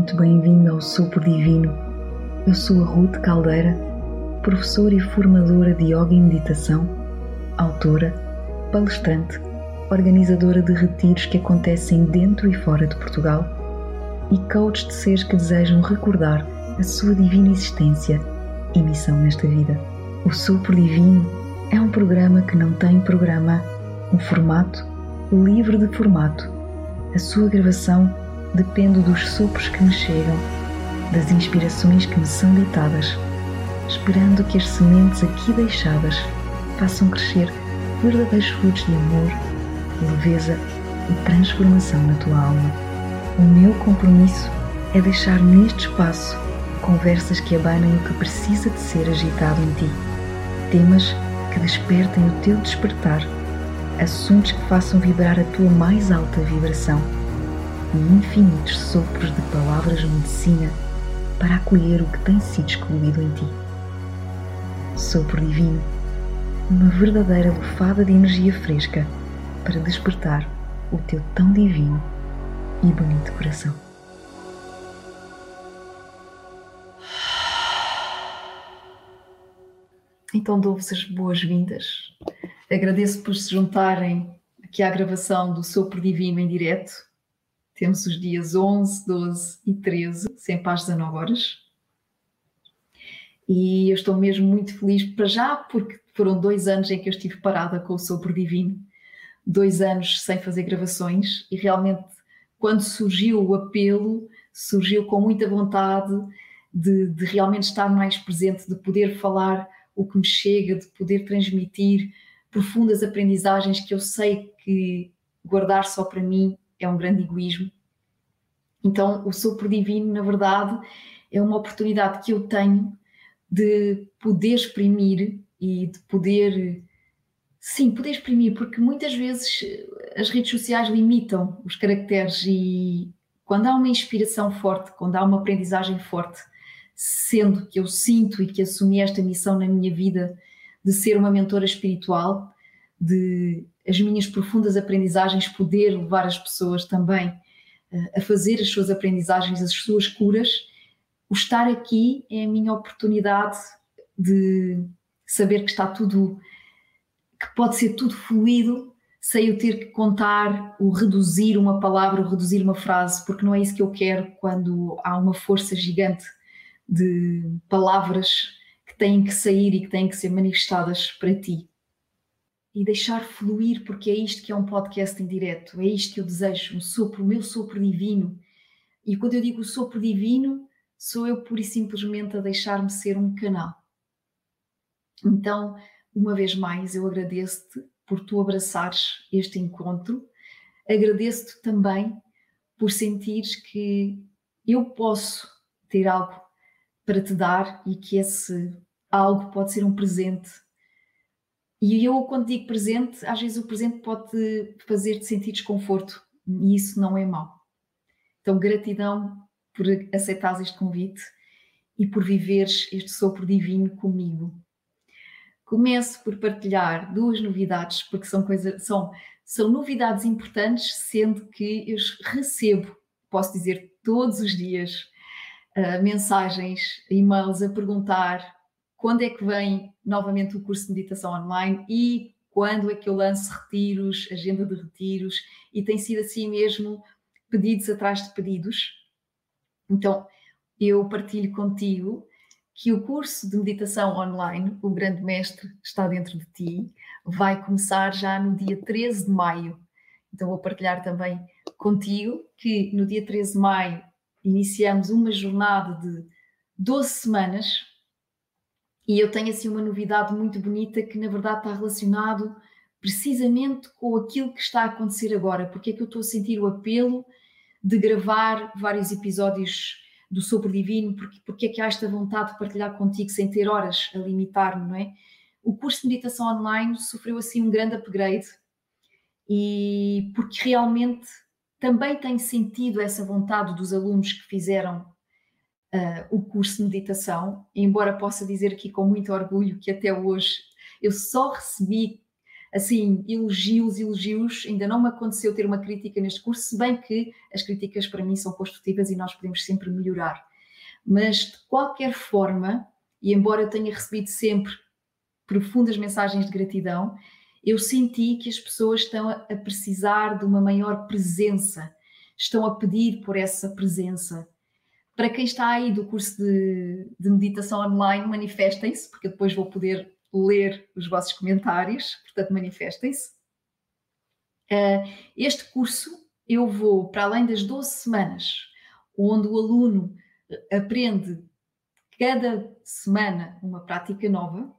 muito bem-vindo ao Sopro Divino. Eu sou a Ruth Caldeira, professora e formadora de Yoga e Meditação, autora, palestrante, organizadora de retiros que acontecem dentro e fora de Portugal e coach de seres que desejam recordar a sua divina existência e missão nesta vida. O Sopro Divino é um programa que não tem programa, um formato livre de formato. A sua gravação depende dos sopros que me chegam, das inspirações que me são ditadas, esperando que as sementes aqui deixadas façam crescer verdadeiros frutos de amor, leveza e transformação na tua alma. O meu compromisso é deixar neste espaço conversas que abanem o que precisa de ser agitado em ti, temas que despertem o teu despertar, assuntos que façam vibrar a tua mais alta vibração e infinitos sopros de palavras de medicina para acolher o que tem sido excluído em ti. Sopro divino, uma verdadeira lufada de energia fresca para despertar o teu tão divino e bonito coração. Então dou-vos as boas-vindas. Agradeço por se juntarem aqui à gravação do Sopro Divino em direto temos os dias 11, 12 e 13, sempre às 19 horas. E eu estou mesmo muito feliz para já, porque foram dois anos em que eu estive parada com o Sopro Divino, dois anos sem fazer gravações, e realmente, quando surgiu o apelo, surgiu com muita vontade de, de realmente estar mais presente, de poder falar o que me chega, de poder transmitir profundas aprendizagens que eu sei que guardar só para mim é um grande egoísmo. Então, o sopro divino, na verdade, é uma oportunidade que eu tenho de poder exprimir e de poder, sim, poder exprimir, porque muitas vezes as redes sociais limitam os caracteres e quando há uma inspiração forte, quando há uma aprendizagem forte, sendo que eu sinto e que assumi esta missão na minha vida de ser uma mentora espiritual, de as minhas profundas aprendizagens poder levar as pessoas também uh, a fazer as suas aprendizagens, as suas curas. O estar aqui é a minha oportunidade de saber que está tudo, que pode ser tudo fluido, sem eu ter que contar, o reduzir uma palavra, o reduzir uma frase, porque não é isso que eu quero quando há uma força gigante de palavras que têm que sair e que têm que ser manifestadas para ti e deixar fluir, porque é isto que é um podcast em direto, é isto que eu desejo, um sopro, o meu sopro divino. E quando eu digo sopro divino, sou eu pura e simplesmente a deixar-me ser um canal. Então, uma vez mais, eu agradeço-te por tu abraçares este encontro, agradeço-te também por sentires que eu posso ter algo para te dar e que esse algo pode ser um presente e eu, quando digo presente, às vezes o presente pode fazer-te sentir desconforto e isso não é mau. Então, gratidão por aceitares este convite e por viveres este sopro divino comigo. Começo por partilhar duas novidades, porque são, coisas são, são novidades importantes, sendo que eu recebo, posso dizer, todos os dias, uh, mensagens, e-mails a perguntar quando é que vem novamente o curso de meditação online e quando é que eu lanço retiros, agenda de retiros, e tem sido assim mesmo, pedidos atrás de pedidos. Então, eu partilho contigo que o curso de meditação online, o Grande Mestre está dentro de ti, vai começar já no dia 13 de maio. Então, vou partilhar também contigo que no dia 13 de maio iniciamos uma jornada de 12 semanas e eu tenho assim uma novidade muito bonita que na verdade está relacionado precisamente com aquilo que está a acontecer agora. Porque é que eu estou a sentir o apelo de gravar vários episódios do Sopro Divino? Porque, porque é que há esta vontade de partilhar contigo sem ter horas a limitar-me, não é? O curso de meditação online sofreu assim um grande upgrade e porque realmente também tenho sentido essa vontade dos alunos que fizeram uh, o curso de meditação, embora possa dizer aqui com muito orgulho que até hoje eu só recebi assim, elogios, elogios. Ainda não me aconteceu ter uma crítica neste curso, se bem que as críticas para mim são construtivas e nós podemos sempre melhorar. Mas, de qualquer forma, e embora eu tenha recebido sempre profundas mensagens de gratidão, eu senti que as pessoas estão a precisar de uma maior presença, estão a pedir por essa presença. Para quem está aí do curso de, de meditação online, manifestem-se, porque depois vou poder ler os vossos comentários, portanto, manifestem-se. Uh, este curso eu vou, para além das 12 semanas, onde o aluno aprende cada semana uma prática nova,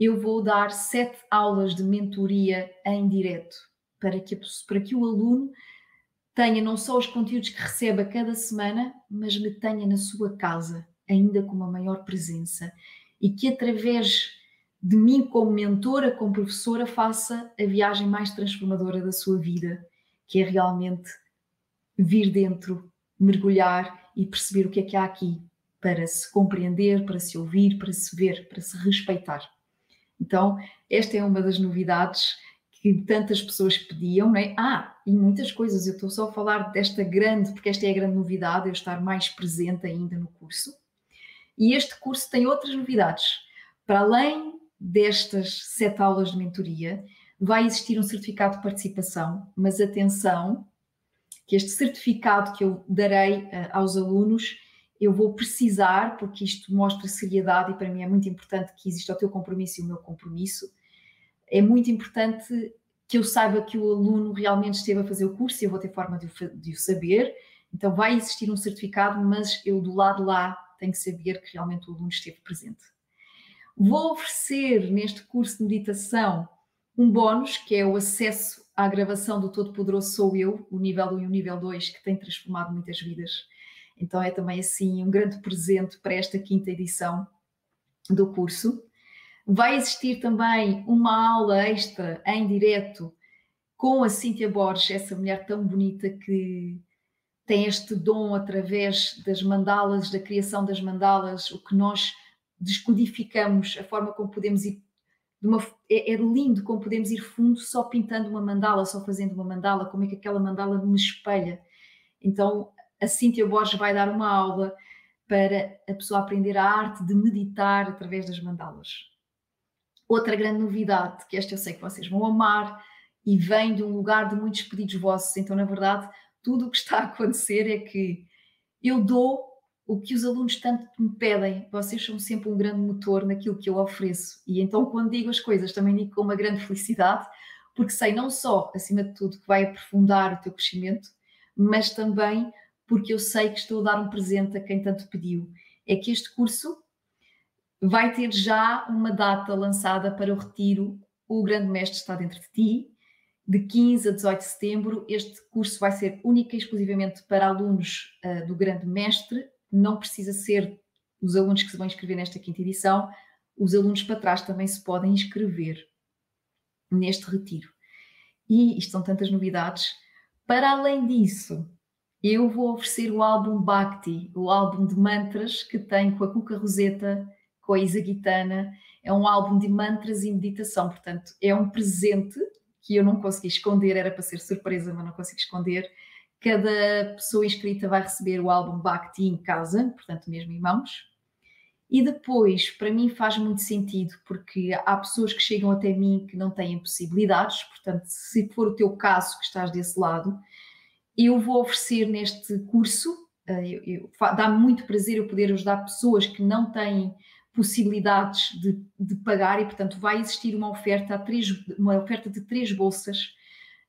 eu vou dar sete aulas de mentoria em direto para que, para que o aluno tenha não só os conteúdos que recebe a cada semana, mas me tenha na sua casa, ainda com uma maior presença, e que através de mim como mentora, como professora, faça a viagem mais transformadora da sua vida, que é realmente vir dentro, mergulhar e perceber o que é que há aqui para se compreender, para se ouvir, para se ver, para se respeitar. Então, esta é uma das novidades que tantas pessoas pediam, não é? Ah, e muitas coisas, eu estou só a falar desta grande, porque esta é a grande novidade, eu estar mais presente ainda no curso. E este curso tem outras novidades. Para além destas sete aulas de mentoria, vai existir um certificado de participação, mas atenção, que este certificado que eu darei uh, aos alunos eu vou precisar, porque isto mostra seriedade e para mim é muito importante que exista o teu compromisso e o meu compromisso. É muito importante que eu saiba que o aluno realmente esteve a fazer o curso e eu vou ter forma de o, de o saber. Então vai existir um certificado, mas eu do lado lá tenho que saber que realmente o aluno esteve presente. Vou oferecer neste curso de meditação um bónus, que é o acesso à gravação do Todo Poderoso Sou Eu, o nível 1 e o nível 2, que tem transformado muitas vidas então é também assim um grande presente para esta quinta edição do curso. Vai existir também uma aula extra em direto com a Cíntia Borges, essa mulher tão bonita que tem este dom através das mandalas, da criação das mandalas, o que nós descodificamos, a forma como podemos ir. Uma, é, é, lindo como podemos ir fundo só pintando uma mandala, só fazendo uma mandala, como é que aquela mandala me espelha. Então, a Cíntia Borges vai dar uma aula para a pessoa aprender a arte de meditar através das mandalas. Outra grande novidade, que esta eu sei que vocês vão amar, e vem de um lugar de muitos pedidos vossos, então, na verdade, tudo o que está a acontecer é que eu dou o que os alunos tanto me pedem. Vocês são sempre um grande motor naquilo que eu ofereço. E então, quando digo as coisas, também digo com uma grande felicidade, porque sei não só, acima de tudo, que vai aprofundar o teu crescimento, mas também porque eu sei que estou a dar um presente a quem tanto pediu. É que este curso vai ter já uma data lançada para o retiro O Grande Mestre está dentro de ti, de 15 a 18 de setembro. Este curso vai ser única e exclusivamente para alunos uh, do Grande Mestre, não precisa ser os alunos que se vão inscrever nesta quinta edição, os alunos para trás também se podem inscrever neste retiro. E isto são tantas novidades. Para além disso, eu vou oferecer o álbum Bhakti, o álbum de mantras que tem com a Cuca Roseta, com a Isa Guitana. É um álbum de mantras e meditação, portanto, é um presente que eu não consegui esconder, era para ser surpresa, mas não consigo esconder. Cada pessoa inscrita vai receber o álbum Bhakti em casa, portanto, mesmo em mãos. E depois, para mim faz muito sentido, porque há pessoas que chegam até mim que não têm possibilidades, portanto, se for o teu caso que estás desse lado, eu vou oferecer neste curso, uh, dá-me muito prazer eu poder ajudar pessoas que não têm possibilidades de, de, pagar e, portanto, vai existir uma oferta, três, uma oferta de três bolsas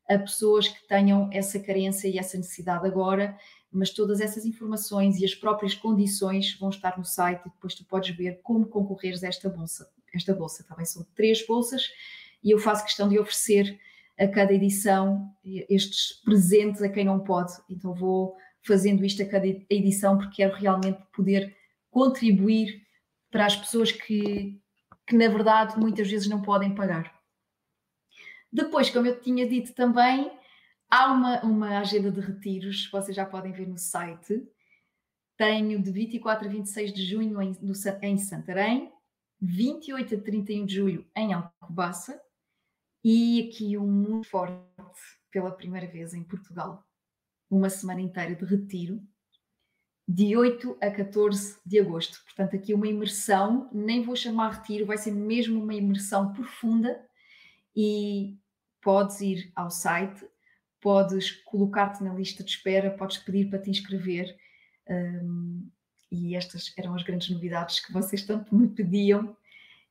a pessoas que tenham essa carência e essa necessidade agora, mas todas essas informações e as próprias condições vão estar no site e depois tu podes ver como concorreres a esta bolsa. Esta bolsa, também tá são três bolsas e eu faço questão de oferecer a cada edição estes presentes a quem não pode. Então vou fazendo isto a cada edição porque quero realmente poder contribuir para as pessoas que, que na verdade muitas vezes não podem pagar. Depois, como eu tinha dito também, há uma, uma agenda de retiros, vocês já podem ver no site. Tenho de 24 a 26 de junho em, no, em Santarém, 28 a 31 de julho em Alcobaça, e aqui um muito forte pela primeira vez em Portugal. Uma semana inteira de retiro, de 8 a 14 de agosto. Portanto, aqui uma imersão, nem vou chamar retiro, vai ser mesmo uma imersão profunda e podes ir ao site, podes colocar-te na lista de espera, podes pedir para te inscrever. Um, e estas eram as grandes novidades que vocês tanto me pediam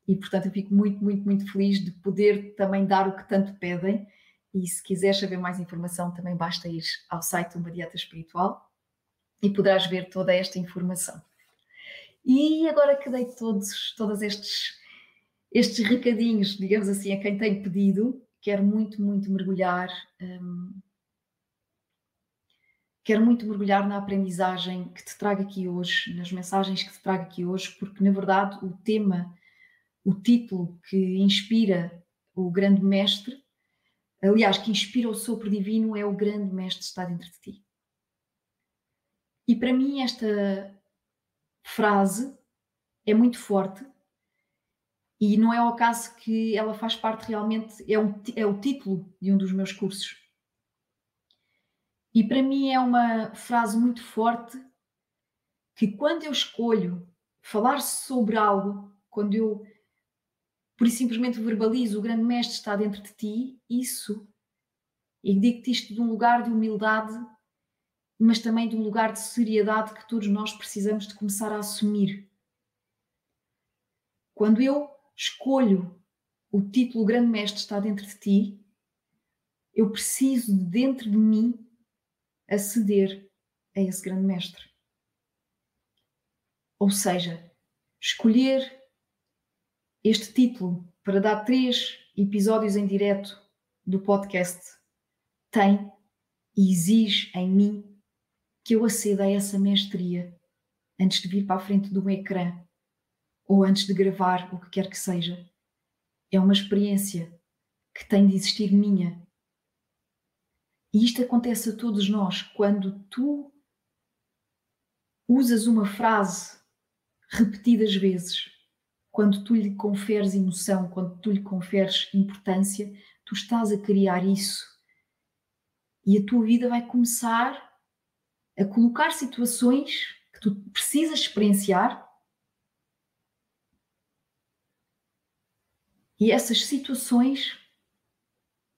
e portanto eu fico muito, muito, muito feliz de poder também dar o que tanto pedem e se quiseres saber mais informação também basta ir ao site Uma Dieta Espiritual e poderás ver toda esta informação. E agora que dei todos, todos estes, estes recadinhos, digamos assim, a quem tem pedido, quero muito, muito mergulhar hum, quero muito mergulhar na aprendizagem que te trago aqui hoje, nas mensagens que te trago aqui hoje, porque na verdade o tema o título que inspira o grande mestre, aliás, que inspira o sopro divino, é o grande mestre está dentro de ti. E para mim esta frase é muito forte e não é o caso que ela faz parte realmente, é, um, é o título de um dos meus cursos. E para mim é uma frase muito forte que quando eu escolho falar sobre algo, quando eu por simplesmente verbalizo, o grande mestre está dentro de ti, isso, e digo-te isto de um lugar de humildade, mas também de um lugar de seriedade que todos nós precisamos de começar a assumir. Quando eu escolho o título Grande Mestre está dentro de ti, eu preciso de dentro de mim aceder a esse Grande Mestre. Ou seja, escolher este título para dar três episódios em direto do podcast tem e exige em mim que eu aceda a essa mestria antes de vir para a frente de um ecrã ou antes de gravar o que quer que seja. É uma experiência que tem de existir minha. E isto acontece a todos nós quando tu usas uma frase repetidas vezes quando tu lhe conferes emoção, quando tu lhe conferes importância, tu estás a criar isso. E a tua vida vai começar a colocar situações que tu precisas experienciar. E essas situações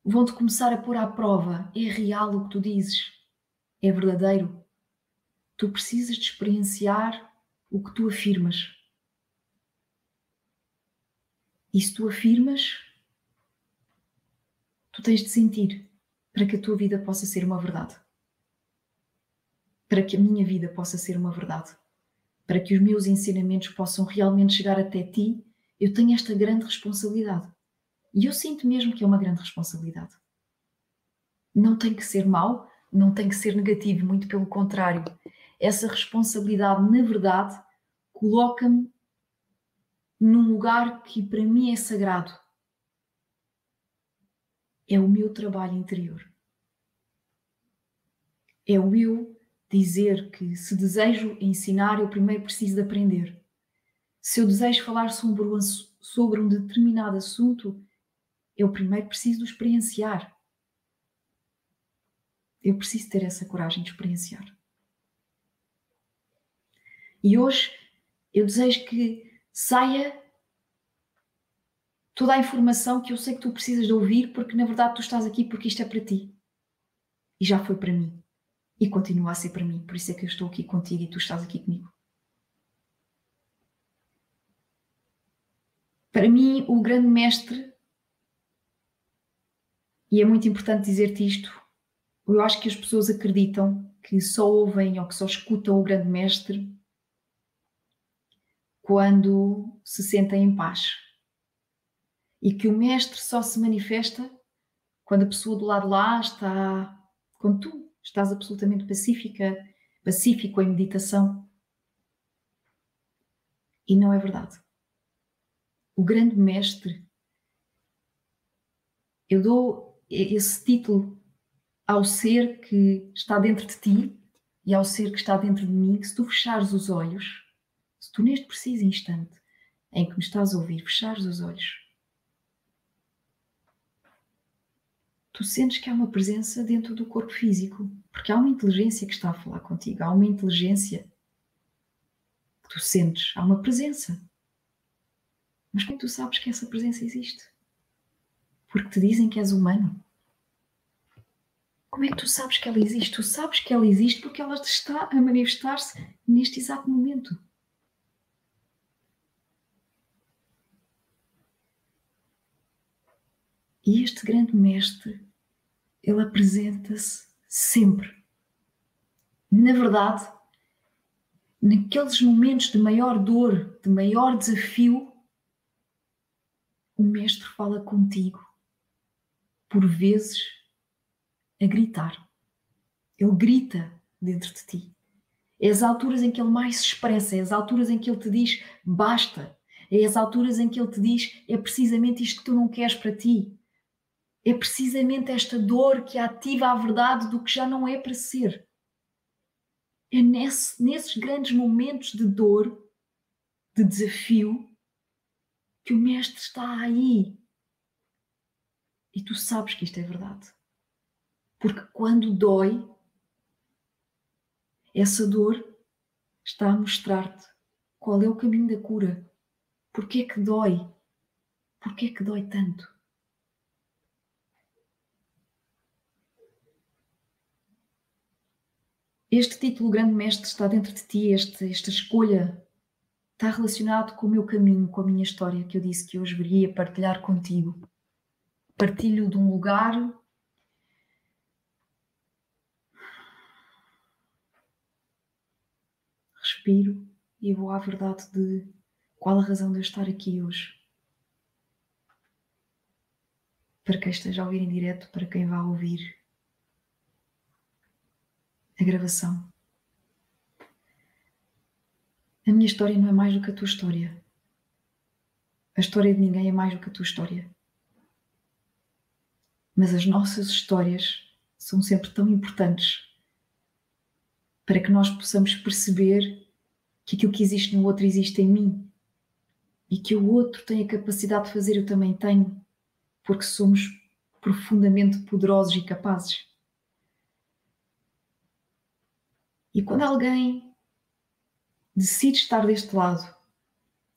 vão-te começar a pôr à prova. É real o que tu dizes? É verdadeiro? Tu precisas de experienciar o que tu afirmas. E se tu afirmas, tu tens de sentir para que a tua vida possa ser uma verdade. Para que a minha vida possa ser uma verdade. Para que os meus ensinamentos possam realmente chegar até ti, eu tenho esta grande responsabilidade. E eu sinto mesmo que é uma grande responsabilidade. Não tem que ser mau, não tem que ser negativo, muito pelo contrário. Essa responsabilidade, na verdade, coloca-me num lugar que para mim é sagrado. É o meu trabalho interior. É o eu dizer que se desejo ensinar, eu primeiro preciso de aprender. Se eu desejo falar sobre um, determinado assunto, eu primeiro preciso de experienciar. Eu preciso ter essa coragem de experienciar. E hoje eu desejo que saia toda a informação que eu sei que tu precisas de ouvir, porque na verdade tu estás aqui porque isto é para ti. E já foi para mim. E continua a ser para mim. Por isso é que eu estou aqui contigo e tu estás aqui comigo. Para mim, o grande mestre, e é muito importante dizer-te isto, eu acho que as pessoas acreditam que só ouvem ou que só escutam o grande mestre quando se sentem em paz. E que o mestre só se manifesta quando a pessoa do lado lá está, quando tu estás absolutamente pacífica, pacífico em meditação. E não é verdade. O grande mestre, eu dou esse título ao ser que está dentro de ti e ao ser que está dentro de mim, que se tu fechares os olhos, se tu, neste preciso instante em que me estás a ouvir, fechares os olhos tu sentes que há uma presença dentro do corpo físico, porque há uma inteligência que está a falar contigo, há uma inteligência que tu sentes, há uma presença. Mas como tu sabes que essa presença existe? Porque te dizem que és humano. Como é que tu sabes que ela existe? Tu sabes que ela existe porque ela está a manifestar-se neste exato momento. E este grande mestre, ele apresenta-se sempre. Na verdade, naqueles momentos de maior dor, de maior desafio, o mestre fala contigo, por vezes a gritar. Ele grita dentro de ti. É as alturas em que ele mais se expressa, é as alturas em que ele te diz basta, é as alturas em que ele te diz é precisamente isto que tu não queres para ti. É precisamente esta dor que ativa a verdade do que já não é para ser. É nesse, nesses grandes momentos de dor, de desafio, que o Mestre está aí. E tu sabes que isto é verdade. Porque quando dói, essa dor está a mostrar-te qual é o caminho da cura. Porquê é que dói? Porquê é que dói tanto? Este título, Grande Mestre, está dentro de ti, este, esta escolha está relacionado com o meu caminho, com a minha história que eu disse que hoje viria partilhar contigo. Partilho de um lugar respiro e vou à verdade de qual a razão de eu estar aqui hoje. Para quem esteja a ouvir em direto, para quem vá ouvir a gravação. A minha história não é mais do que a tua história. A história de ninguém é mais do que a tua história. Mas as nossas histórias são sempre tão importantes para que nós possamos perceber que aquilo que existe no outro existe em mim e que o outro tem a capacidade de fazer, eu também tenho, porque somos profundamente poderosos e capazes. E quando alguém decide estar deste lado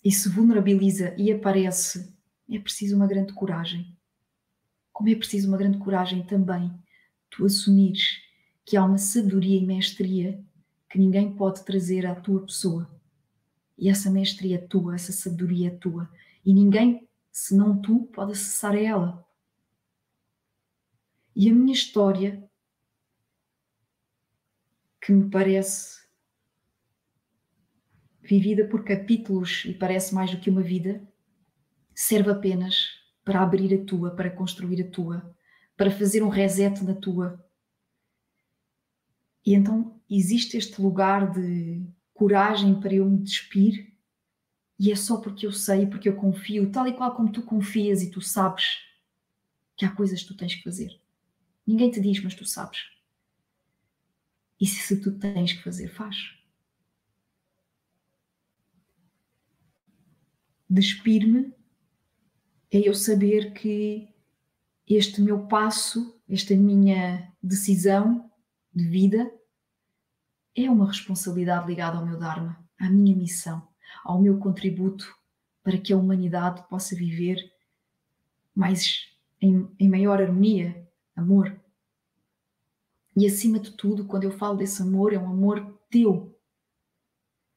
e se vulnerabiliza e aparece, é preciso uma grande coragem. Como é preciso uma grande coragem também tu assumires que há uma sabedoria e mestria que ninguém pode trazer à tua pessoa. E essa mestria é tua, essa sabedoria é tua. E ninguém, senão tu, pode acessar a ela. E a minha história que me parece vivida por capítulos e parece mais do que uma vida, serve apenas para abrir a tua, para construir a tua, para fazer um reset na tua. E então existe este lugar de coragem para eu me despir, e é só porque eu sei, porque eu confio, tal e qual como tu confias e tu sabes que há coisas que tu tens que fazer. Ninguém te diz, mas tu sabes. E se tu tens que fazer, faz. Despir-me é eu saber que este meu passo, esta minha decisão de vida, é uma responsabilidade ligada ao meu Dharma, à minha missão, ao meu contributo para que a humanidade possa viver mais em, em maior harmonia, amor. E acima de tudo, quando eu falo desse amor, é um amor teu,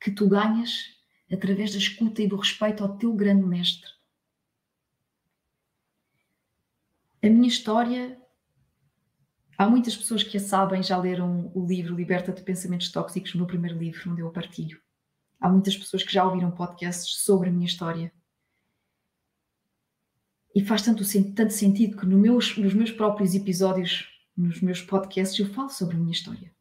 que tu ganhas através da escuta e do respeito ao teu grande mestre. A minha história, há muitas pessoas que a sabem, já leram o livro Liberta de Pensamentos Tóxicos, o meu primeiro livro, onde eu a partilho. Há muitas pessoas que já ouviram podcasts sobre a minha história. E faz tanto, tanto sentido que no meus, nos meus próprios episódios nos meus podcasts eu falo sobre a minha história.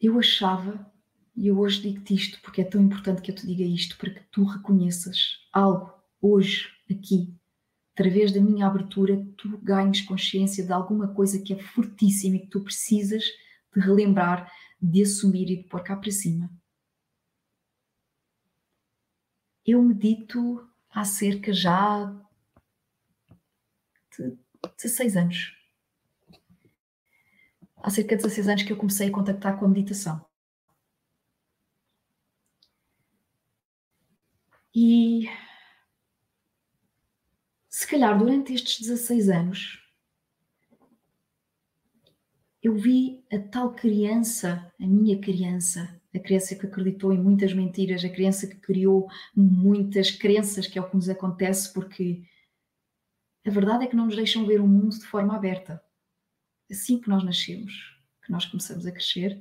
Eu achava, e eu hoje digo-te isto porque é tão importante que eu te diga isto, para que tu reconheças algo hoje, aqui, através da minha abertura, tu ganhes consciência de alguma coisa que é fortíssima e que tu precisas de relembrar, de assumir e de pôr cá para cima. Eu medito há cerca já de 16 anos. Há cerca de 16 anos que eu comecei a contactar com a meditação. E se calhar durante estes 16 anos eu vi a tal criança, a minha criança, a criança que acreditou em muitas mentiras, a criança que criou muitas crenças, que é o que nos acontece, porque a verdade é que não nos deixam ver o mundo de forma aberta. Assim que nós nascemos, que nós começamos a crescer,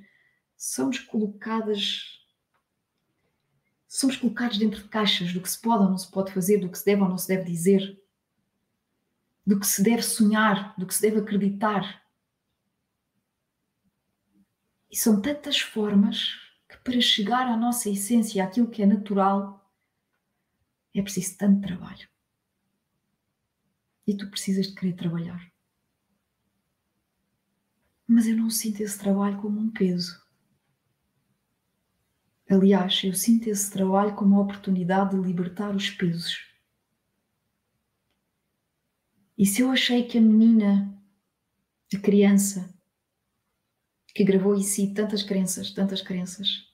somos colocadas. Somos colocados dentro de caixas do que se pode ou não se pode fazer, do que se deve ou não se deve dizer, do que se deve sonhar, do que se deve acreditar. E são tantas formas para chegar à nossa essência, àquilo que é natural, é preciso tanto trabalho. E tu precisas de querer trabalhar. Mas eu não sinto esse trabalho como um peso. Aliás, eu sinto esse trabalho como uma oportunidade de libertar os pesos. E se eu achei que a menina, a criança, que gravou em si tantas crenças, tantas crenças,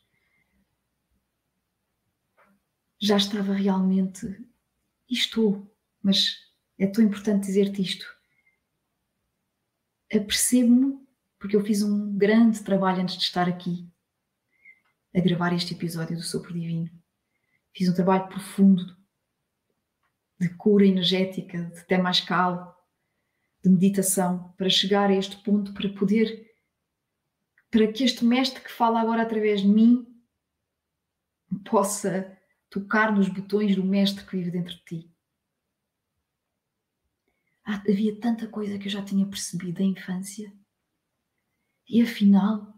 já estava realmente. Estou, mas é tão importante dizer-te isto. Apercebo-me, porque eu fiz um grande trabalho antes de estar aqui a gravar este episódio do Sopro Divino. Fiz um trabalho profundo de cura energética, de temascal, de meditação, para chegar a este ponto, para poder para que este mestre que fala agora através de mim possa tocar nos botões do mestre que vive dentro de ti. Ah, havia tanta coisa que eu já tinha percebido da infância e afinal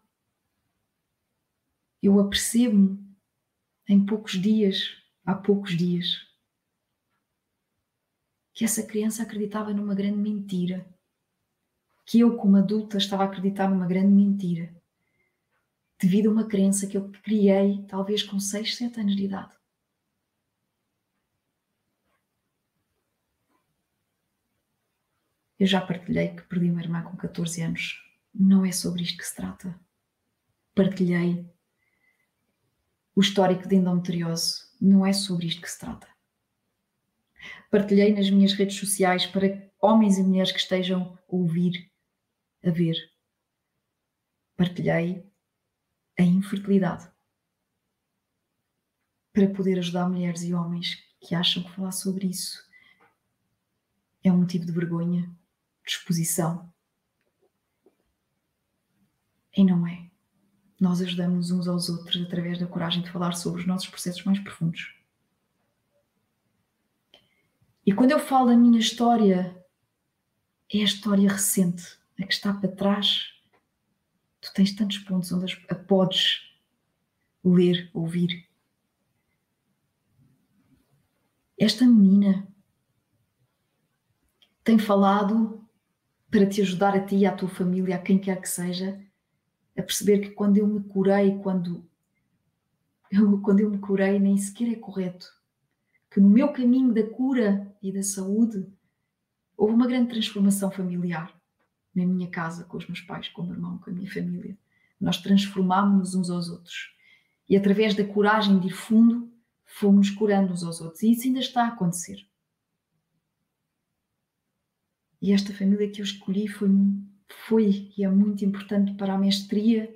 eu apercebo-me em poucos dias, há poucos dias, que essa criança acreditava numa grande mentira, que eu, como adulta, estava a acreditar numa grande mentira devido a uma crença que eu criei talvez com 6, 7 anos de idade. Eu já partilhei que perdi uma irmã com 14 anos. Não é sobre isto que se trata. Partilhei o histórico de endometriose. Não é sobre isto que se trata. Partilhei nas minhas redes sociais para homens e mulheres que estejam a ouvir, a ver. Partilhei a infertilidade para poder ajudar mulheres e homens que acham que falar sobre isso é um motivo de vergonha, de exposição. E não é. Nós ajudamos uns aos outros através da coragem de falar sobre os nossos processos mais profundos. E quando eu falo da minha história, é a história recente, a que está para trás Tu tens tantos pontos onde a podes ler, ouvir. Esta menina tem falado para te ajudar a ti, à tua família, a quem quer que seja, a perceber que quando eu me curei, quando eu, quando eu me curei, nem sequer é correto. Que no meu caminho da cura e da saúde houve uma grande transformação familiar na minha casa, com os meus pais, com o meu irmão, com a minha família. Nós transformámos-nos uns aos outros. E através da coragem de ir fundo, fomos curando uns aos outros. E isso ainda está a acontecer. E esta família que eu escolhi foi, foi e é muito importante para a mestria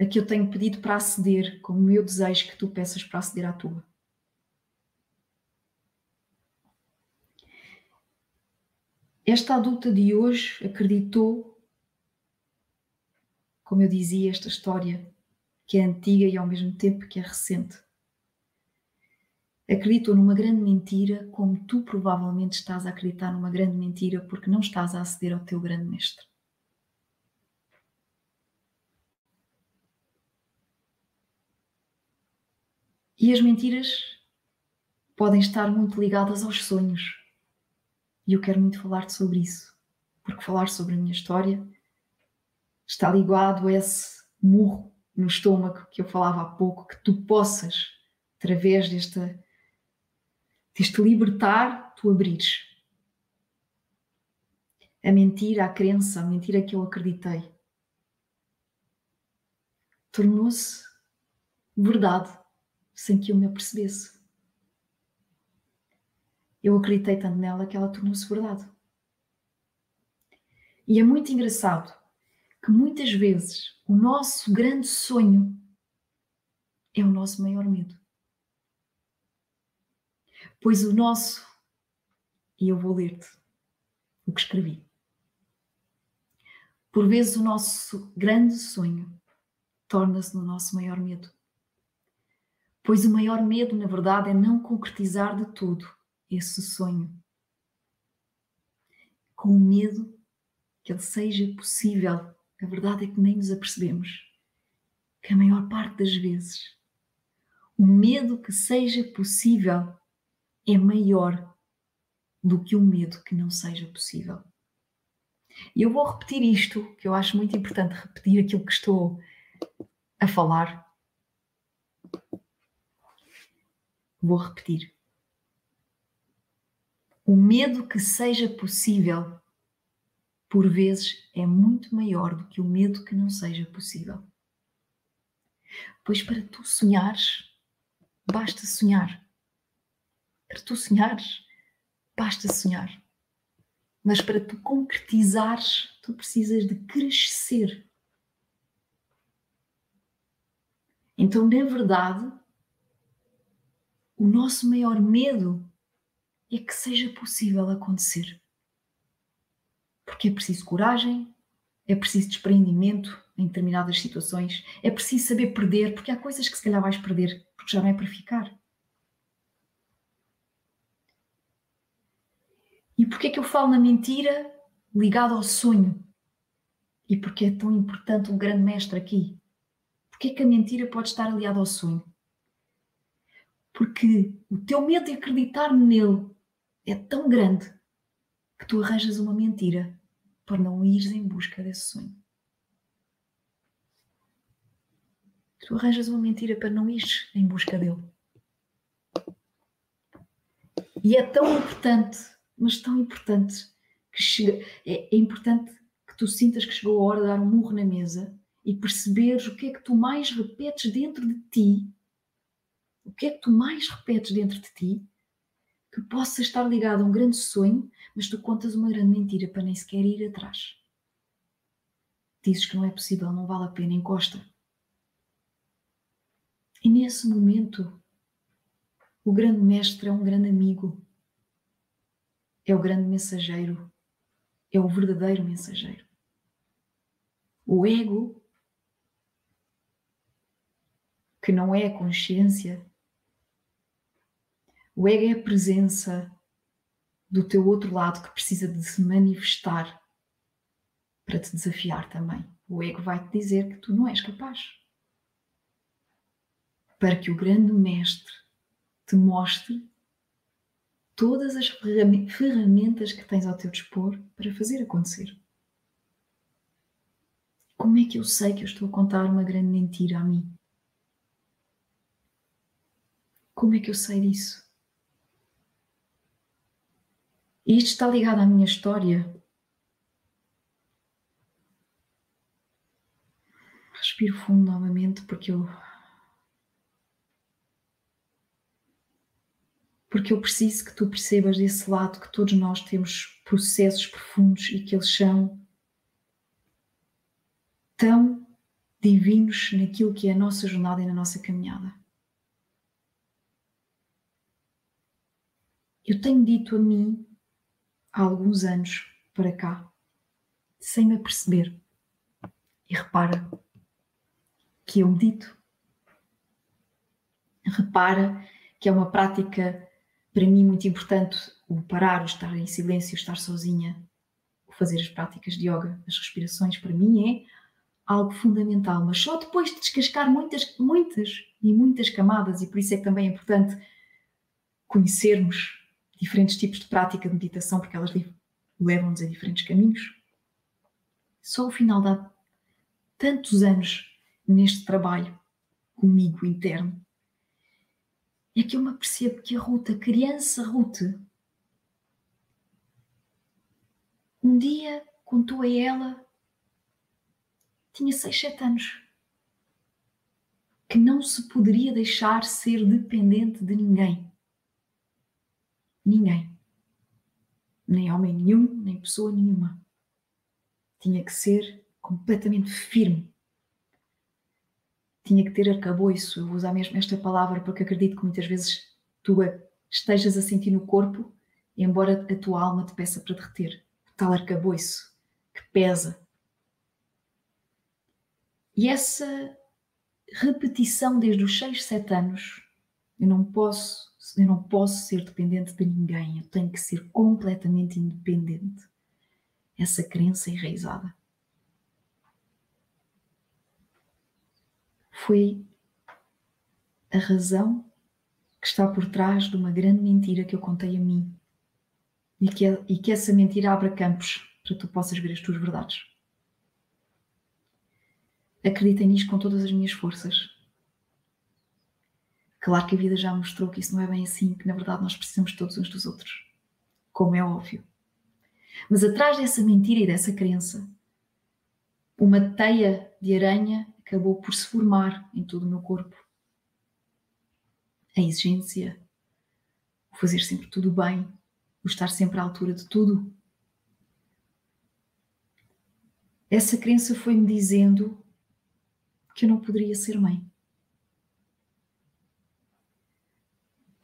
a que eu tenho pedido para aceder, como o meu desejo que tu peças para aceder à tua. Esta adulta de hoje acreditou, como eu dizia, esta história que é antiga e ao mesmo tempo que é recente. Acreditou numa grande mentira, como tu provavelmente estás a acreditar numa grande mentira porque não estás a aceder ao teu grande mestre. E as mentiras podem estar muito ligadas aos sonhos e eu quero muito falar-te sobre isso, porque falar sobre a minha história está ligado a esse murro no estômago que eu falava há pouco, que tu possas, através desta, Tens de libertar, tu abrires. A mentira, a crença, a mentira que eu acreditei. Tornou-se verdade sem que eu me apercebesse. Eu acreditei tanto nela que ela tornou-se verdade. E é muito engraçado que muitas vezes o nosso grande sonho é o nosso maior medo. Pois o nosso, e eu vou ler-te o que escrevi. Por vezes o nosso grande sonho torna-se no nosso maior medo. Pois o maior medo, na verdade, é não concretizar de todo esse sonho. Com o medo que ele seja possível, a verdade é que nem nos apercebemos que a maior parte das vezes o medo que seja possível é maior do que o medo que não seja possível. E eu vou repetir isto, que eu acho muito importante repetir aquilo que estou a falar. Vou repetir. O medo que seja possível, por vezes, é muito maior do que o medo que não seja possível. Pois para tu sonhares, basta sonhar. Para tu sonhares, basta sonhar. Mas para tu concretizares, tu precisas de crescer. Então, na verdade, o nosso maior medo é que seja possível acontecer. Porque é preciso coragem, é preciso desprendimento em determinadas situações, é preciso saber perder, porque há coisas que se calhar vais perder, porque já não é para ficar. E porquê é que eu falo na mentira ligado ao sonho? E porquê é tão importante um grande mestre aqui? Porquê é que a mentira pode estar aliada ao sonho? Porque o teu medo de acreditar nele é tão grande que tu arranjas uma mentira para não ires em busca desse sonho. Tu arranjas uma mentira para não ires em busca dele. E é tão importante, mas tão importante, que chega, é, é importante que tu sintas que chegou a hora de dar um murro na mesa e perceberes o que é que tu mais repetes dentro de ti, o que é que tu mais repetes dentro de ti que possa estar ligado a um grande sonho, mas tu contas uma grande mentira para nem sequer ir atrás. Dizes que não é possível, não vale a pena, encosta. E nesse momento, o grande mestre é um grande amigo, é o grande mensageiro, é o verdadeiro mensageiro. O ego, que não é a consciência, o ego é a presença do teu outro lado que precisa de se manifestar para te desafiar também. O ego vai te dizer que tu não és capaz. Para que o grande mestre te mostre todas as ferramentas que tens ao teu dispor para fazer acontecer. Como é que eu sei que eu estou a contar uma grande mentira a mim? Como é que eu sei disso? Isto está ligado à minha história. Respiro fundo novamente porque eu. Porque eu preciso que tu percebas desse lado que todos nós temos processos profundos e que eles são tão divinos naquilo que é a nossa jornada e na nossa caminhada. Eu tenho dito a mim há alguns anos para cá, sem me aperceber. E repara que eu medito. Repara que é uma prática para mim muito importante o parar, o estar em silêncio, o estar sozinha, o fazer as práticas de yoga, as respirações, para mim é algo fundamental, mas só depois de descascar muitas, muitas e muitas camadas, e por isso é que também é importante conhecermos diferentes tipos de prática de meditação, porque elas levam-nos a diferentes caminhos. Só ao final de tantos anos neste trabalho comigo interno é que eu me apercebo que a Ruth, a criança Ruth, um dia contou a ela, tinha 6, 7 anos, que não se poderia deixar ser dependente de ninguém. Ninguém. Nem homem nenhum, nem pessoa nenhuma. Tinha que ser completamente firme. Tinha que ter arcabouço. Eu vou usar mesmo esta palavra porque acredito que muitas vezes tu estejas a sentir no corpo, embora a tua alma te peça para derreter. O tal arcabouço que pesa. E essa repetição desde os 6, 7 anos, eu não posso, eu não posso ser dependente de ninguém, eu tenho que ser completamente independente. Essa crença enraizada. Foi a razão que está por trás de uma grande mentira que eu contei a mim e que, e que essa mentira abra campos para tu possas ver as tuas verdades. Acreditem nisto com todas as minhas forças. Claro que a vida já mostrou que isso não é bem assim, que na verdade nós precisamos todos uns dos outros, como é óbvio. Mas atrás dessa mentira e dessa crença, uma teia de aranha acabou por se formar em todo o meu corpo. A exigência, o fazer sempre tudo bem, o estar sempre à altura de tudo. Essa crença foi-me dizendo que eu não poderia ser mãe.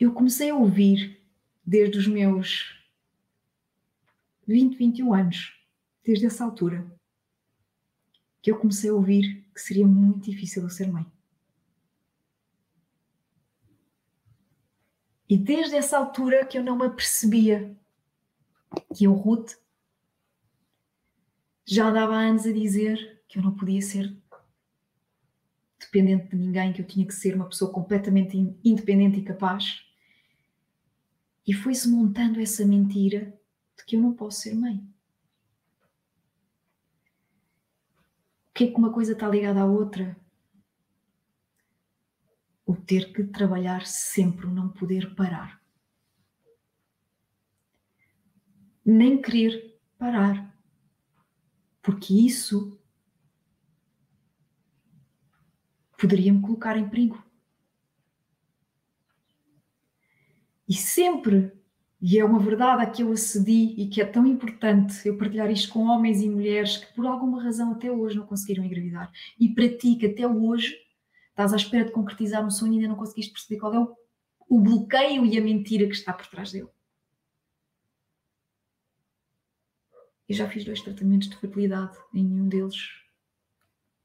Eu comecei a ouvir desde os meus 20, 21 anos, desde essa altura, que eu comecei a ouvir que seria muito difícil eu ser mãe. E desde essa altura que eu não me apercebia que eu, Ruth, já dava anos a dizer que eu não podia ser dependente de ninguém, que eu tinha que ser uma pessoa completamente independente e capaz. E foi-se montando essa mentira de que eu não posso ser mãe. Que é que uma coisa está ligada à outra? O ter que trabalhar sempre, o não poder parar. Nem querer parar. Porque isso poderia me colocar em perigo. E sempre, e é uma verdade a que eu acedi e que é tão importante eu partilhar isto com homens e mulheres que por alguma razão até hoje não conseguiram engravidar. E para ti que até hoje estás à espera de concretizar um sonho e ainda não conseguiste perceber qual é o, o bloqueio e a mentira que está por trás dele. Eu já fiz dois tratamentos de fertilidade e nenhum deles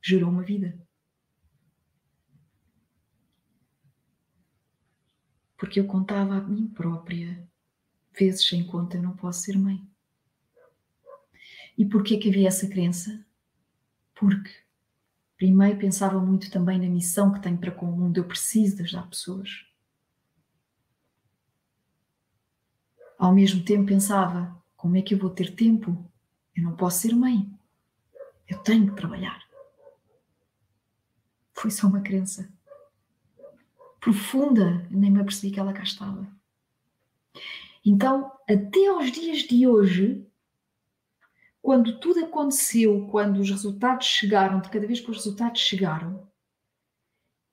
gerou uma vida. porque eu contava a mim própria, vezes sem conta, eu não posso ser mãe. E porquê que havia essa crença? Porque, primeiro, pensava muito também na missão que tenho para com o mundo, eu preciso de ajudar pessoas. Ao mesmo tempo, pensava: como é que eu vou ter tempo? Eu não posso ser mãe. Eu tenho que trabalhar. Foi só uma crença profunda, nem me apercebi que ela cá estava. Então, até aos dias de hoje, quando tudo aconteceu, quando os resultados chegaram, de cada vez que os resultados chegaram,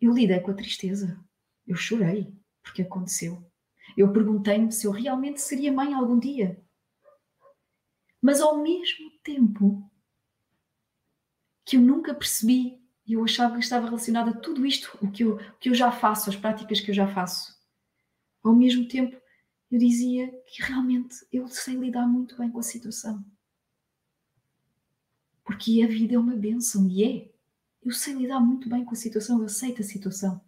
eu lidei com a tristeza. Eu chorei porque aconteceu. Eu perguntei-me se eu realmente seria mãe algum dia. Mas ao mesmo tempo que eu nunca percebi e eu achava que estava relacionado a tudo isto, o que, eu, o que eu já faço, as práticas que eu já faço. Ao mesmo tempo, eu dizia que realmente eu sei lidar muito bem com a situação. Porque a vida é uma bênção e é. Eu sei lidar muito bem com a situação, eu aceito a situação.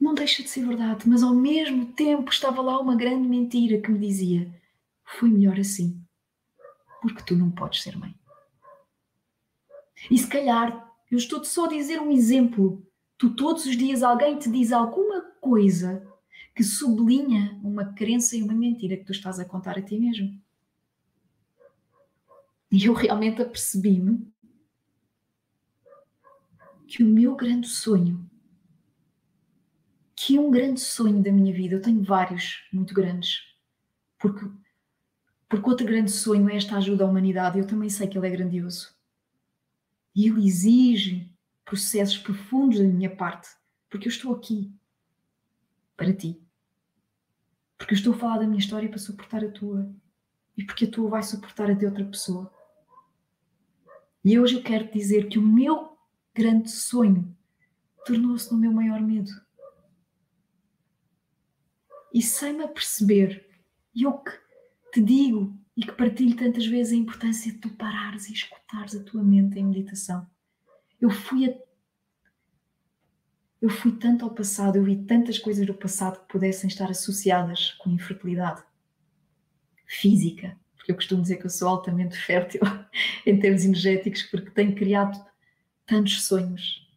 Não deixa de ser verdade, mas ao mesmo tempo estava lá uma grande mentira que me dizia: foi melhor assim, porque tu não podes ser mãe. E se calhar, eu estou-te só a dizer um exemplo. Tu todos os dias alguém te diz alguma coisa que sublinha uma crença e uma mentira que tu estás a contar a ti mesmo. E eu realmente apercebi-me que o meu grande sonho que é um grande sonho da minha vida. Eu tenho vários muito grandes, porque, porque outro grande sonho é esta ajuda à humanidade. Eu também sei que ele é grandioso. E ele exige processos profundos da minha parte, porque eu estou aqui para ti. Porque eu estou a falar da minha história para suportar a tua. E porque a tua vai suportar a de outra pessoa. E hoje eu quero dizer que o meu grande sonho tornou-se no meu maior medo. E sem-me aperceber, e eu que te digo e que partilho tantas vezes a importância de tu parares e escutares a tua mente em meditação. Eu fui. Eu fui tanto ao passado, eu vi tantas coisas do passado que pudessem estar associadas com infertilidade física, porque eu costumo dizer que eu sou altamente fértil em termos energéticos, porque tenho criado tantos sonhos.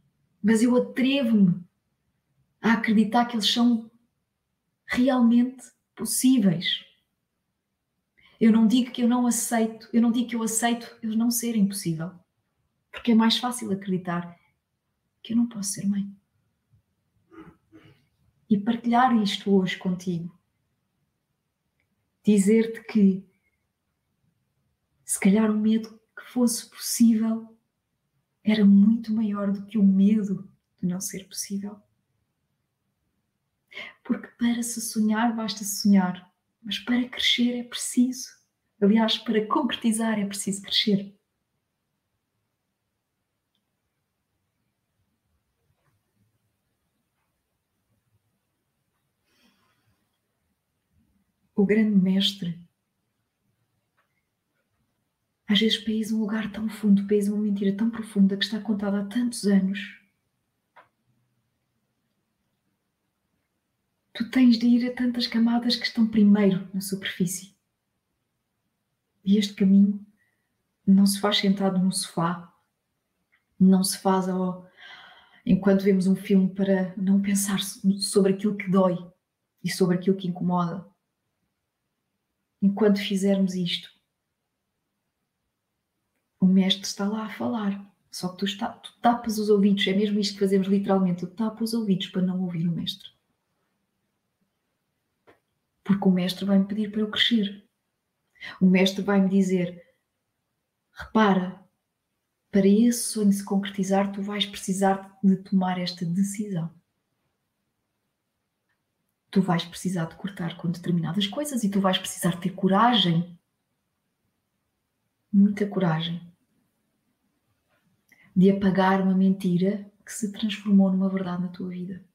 Mas eu atrevo-me a acreditar que eles são realmente possíveis. Eu não digo que eu não aceito, eu não digo que eu aceito eles não serem possível. Porque é mais fácil acreditar que eu não posso ser mãe. E partilhar isto hoje contigo. Dizer-te que se calhar o medo que fosse possível era muito maior do que o medo de não ser possível. Porque para se sonhar basta sonhar, mas para crescer é preciso. Aliás, para concretizar é preciso crescer. O grande mestre às vezes país um lugar tão fundo, país uma mentira tão profunda que está contada há tantos anos. Tu tens de ir a tantas camadas que estão primeiro na superfície. E este caminho não se faz sentado no sofá, não se faz ao, enquanto vemos um filme para não pensar sobre aquilo que dói e sobre aquilo que incomoda. Enquanto fizermos isto, o mestre está lá a falar. Só que tu, está, tu tapas os ouvidos, é mesmo isto que fazemos literalmente, tu tapas os ouvidos para não ouvir o mestre. Porque o mestre vai me pedir para eu crescer. O mestre vai me dizer: repara, para esse sonho se concretizar, tu vais precisar de tomar esta decisão. Tu vais precisar de cortar com determinadas coisas e tu vais precisar ter coragem. Muita coragem de apagar uma mentira que se transformou numa verdade na tua vida.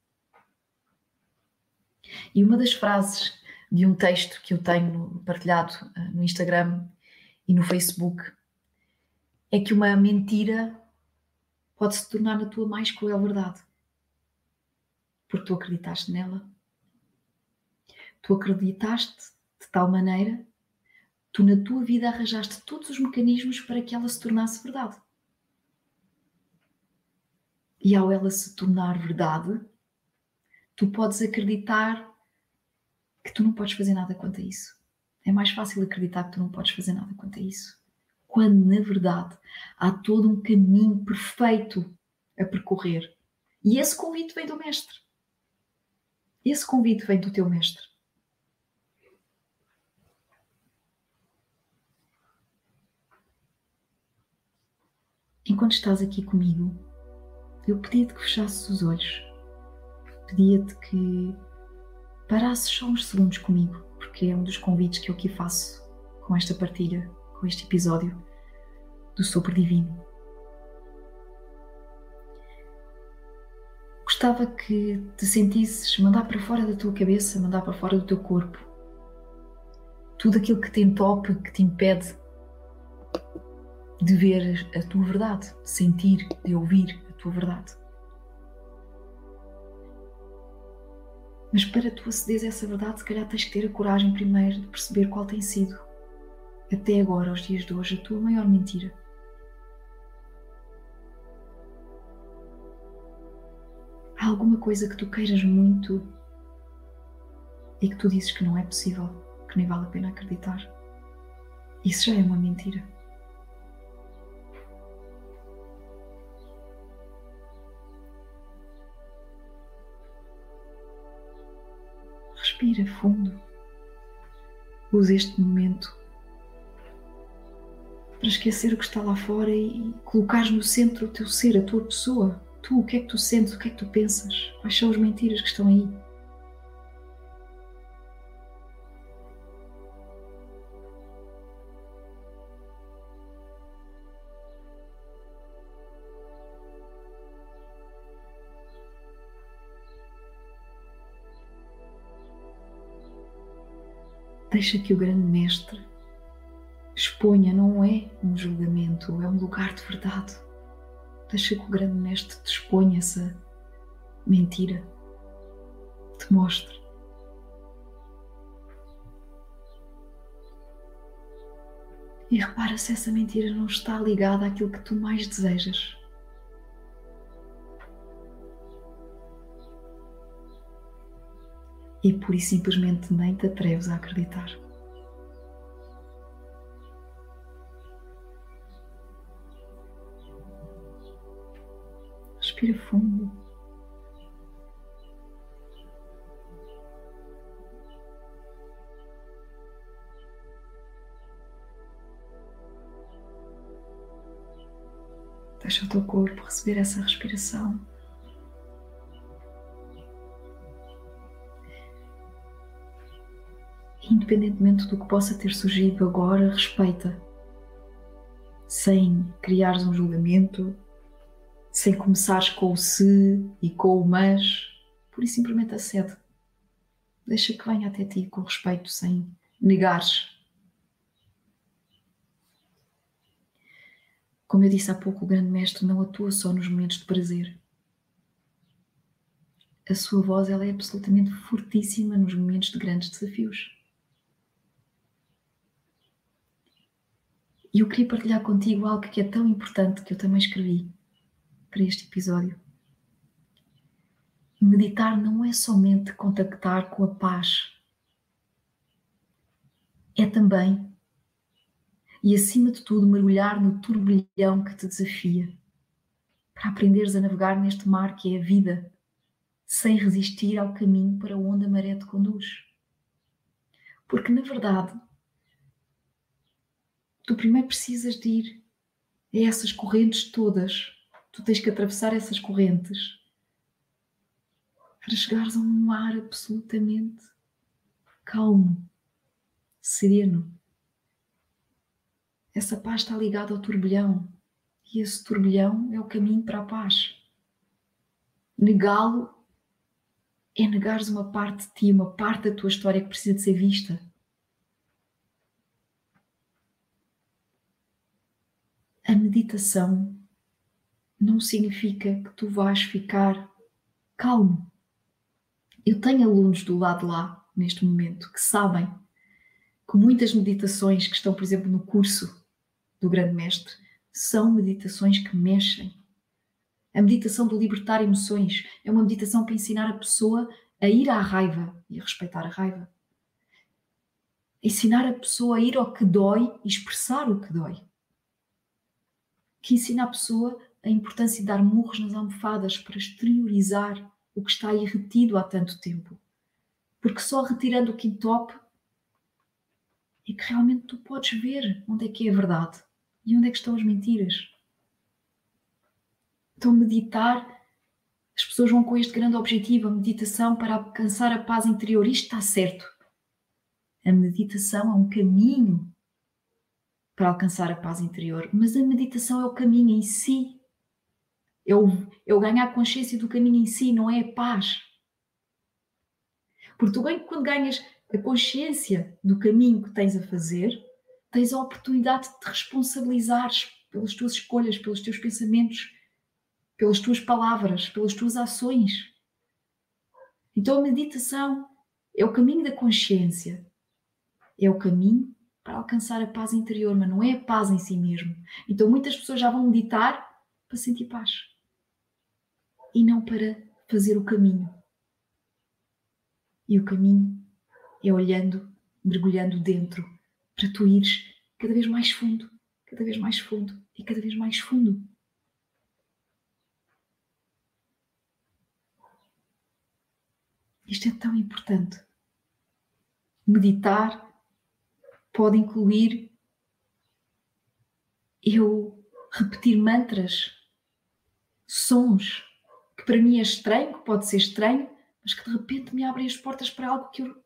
E uma das frases de um texto que eu tenho partilhado eh, no Instagram e no Facebook é que uma mentira pode se tornar na tua mais cruel verdade. Porque tu acreditaste nela. Tu acreditaste de tal maneira, tu na tua vida arranjaste todos os mecanismos para que ela se tornasse verdade. E ao ela se tornar verdade, tu podes acreditar que tu não podes fazer nada quanto a isso. É mais fácil acreditar que tu não podes fazer nada quanto a isso. Quando, na verdade, há todo um caminho perfeito a percorrer. E esse convite vem do Mestre. Esse convite vem do teu Mestre. Enquanto estás aqui comigo, eu pedia-te que fechasses os olhos, pedia-te que parasses só uns segundos comigo, porque é um dos convites que eu aqui faço com esta partilha, com este episódio do Sopro Divino. Gostava que te sentisses mandar para fora da tua cabeça, mandar para fora do teu corpo tudo aquilo que te entope, que te impede de ver a tua verdade, de sentir, de ouvir tua verdade. Mas para tu acederes a essa verdade, se calhar tens que ter a coragem primeiro de perceber qual tem sido, até agora, aos dias de hoje, a tua maior mentira. Há alguma coisa que tu queiras muito e que tu dizes que não é possível, que nem vale a pena acreditar. Isso já é uma mentira. Respira fundo. Use este momento para esquecer o que está lá fora e colocar no centro o teu ser, a tua pessoa. Tu, o que é que tu sentes, o que é que tu pensas? Quais são as mentiras que estão aí? Deixa que o grande mestre exponha, não é um julgamento, é um lugar de verdade. Deixa que o grande mestre te exponha essa mentira, te mostre. E repara se essa mentira não está ligada àquilo que tu mais desejas. E por isso simplesmente nem te atreves a acreditar. Respira fundo. Deixa o teu corpo receber essa respiração. Independentemente do que possa ter surgido agora, respeita, sem criares um julgamento, sem começares com o se e com o mas, por isso simplesmente acede. Deixa que venha até ti com respeito, sem negares. Como eu disse há pouco, o grande mestre não atua só nos momentos de prazer. A sua voz ela é absolutamente fortíssima nos momentos de grandes desafios. E eu queria partilhar contigo algo que é tão importante que eu também escrevi para este episódio. Meditar não é somente contactar com a paz, é também e acima de tudo mergulhar no turbilhão que te desafia, para aprenderes a navegar neste mar que é a vida, sem resistir ao caminho para onde a maré te conduz. Porque na verdade, tu primeiro precisas de ir a essas correntes todas. Tu tens que atravessar essas correntes para chegares a um mar absolutamente calmo, sereno. Essa paz está ligada ao turbilhão e esse turbilhão é o caminho para a paz. Negá-lo é negares uma parte de ti, uma parte da tua história que precisa de ser vista. A meditação não significa que tu vais ficar calmo. Eu tenho alunos do lado lá, neste momento, que sabem que muitas meditações que estão, por exemplo, no curso do Grande Mestre, são meditações que mexem. A meditação do libertar emoções é uma meditação para ensinar a pessoa a ir à raiva e a respeitar a raiva. Ensinar a pessoa a ir ao que dói e expressar o que dói que ensina a pessoa a importância de dar murros nas almofadas para exteriorizar o que está aí retido há tanto tempo. Porque só retirando o que entope é que realmente tu podes ver onde é que é a verdade e onde é que estão as mentiras. Então, meditar, as pessoas vão com este grande objetivo, a meditação para alcançar a paz interior. Isto está certo. A meditação é um caminho para alcançar a paz interior, mas a meditação é o caminho em si. É o, é ganhar consciência do caminho em si, não é a paz. Porque tu, quando ganhas a consciência do caminho que tens a fazer, tens a oportunidade de te responsabilizares pelas tuas escolhas, pelos teus pensamentos, pelas tuas palavras, pelas tuas ações. Então a meditação é o caminho da consciência, é o caminho para alcançar a paz interior, mas não é a paz em si mesmo. Então muitas pessoas já vão meditar para sentir paz e não para fazer o caminho. E o caminho é olhando, mergulhando dentro, para tu ires cada vez mais fundo, cada vez mais fundo e cada vez mais fundo. Isto é tão importante meditar pode incluir eu repetir mantras, sons, que para mim é estranho, que pode ser estranho, mas que de repente me abrem as portas para algo que eu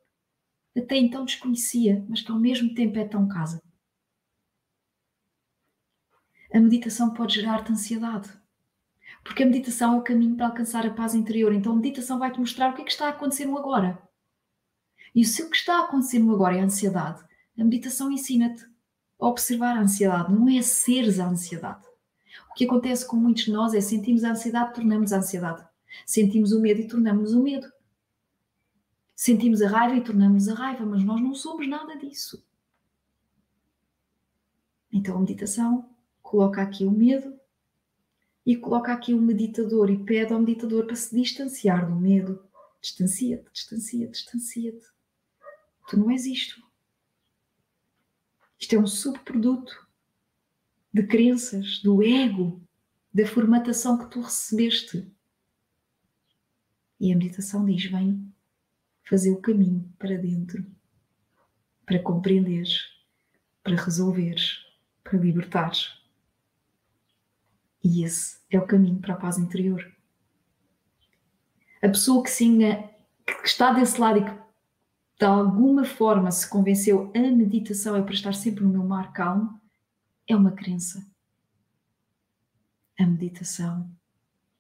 até então desconhecia, mas que ao mesmo tempo é tão casa. A meditação pode gerar-te ansiedade, porque a meditação é o caminho para alcançar a paz interior. Então a meditação vai-te mostrar o que é que está a acontecer no agora. E se o que está a acontecer no agora é a ansiedade, a meditação ensina-te a observar a ansiedade, não é seres a ansiedade. O que acontece com muitos de nós é sentimos a ansiedade, tornamos a ansiedade. Sentimos o medo e tornamos o medo. Sentimos a raiva e tornamos a raiva, mas nós não somos nada disso. Então a meditação coloca aqui o medo e coloca aqui o meditador e pede ao meditador para se distanciar do medo. Distancia-te, distancia-te, distancia-te. Tu não és isto. Isto é um subproduto de crenças, do ego, da formatação que tu recebeste. E a meditação diz: vem fazer o caminho para dentro, para compreenderes, para resolveres, para libertares. E esse é o caminho para a paz interior. A pessoa que, se engana, que está desse lado e que de alguma forma se convenceu a meditação é para estar sempre no meu mar calmo, é uma crença. A meditação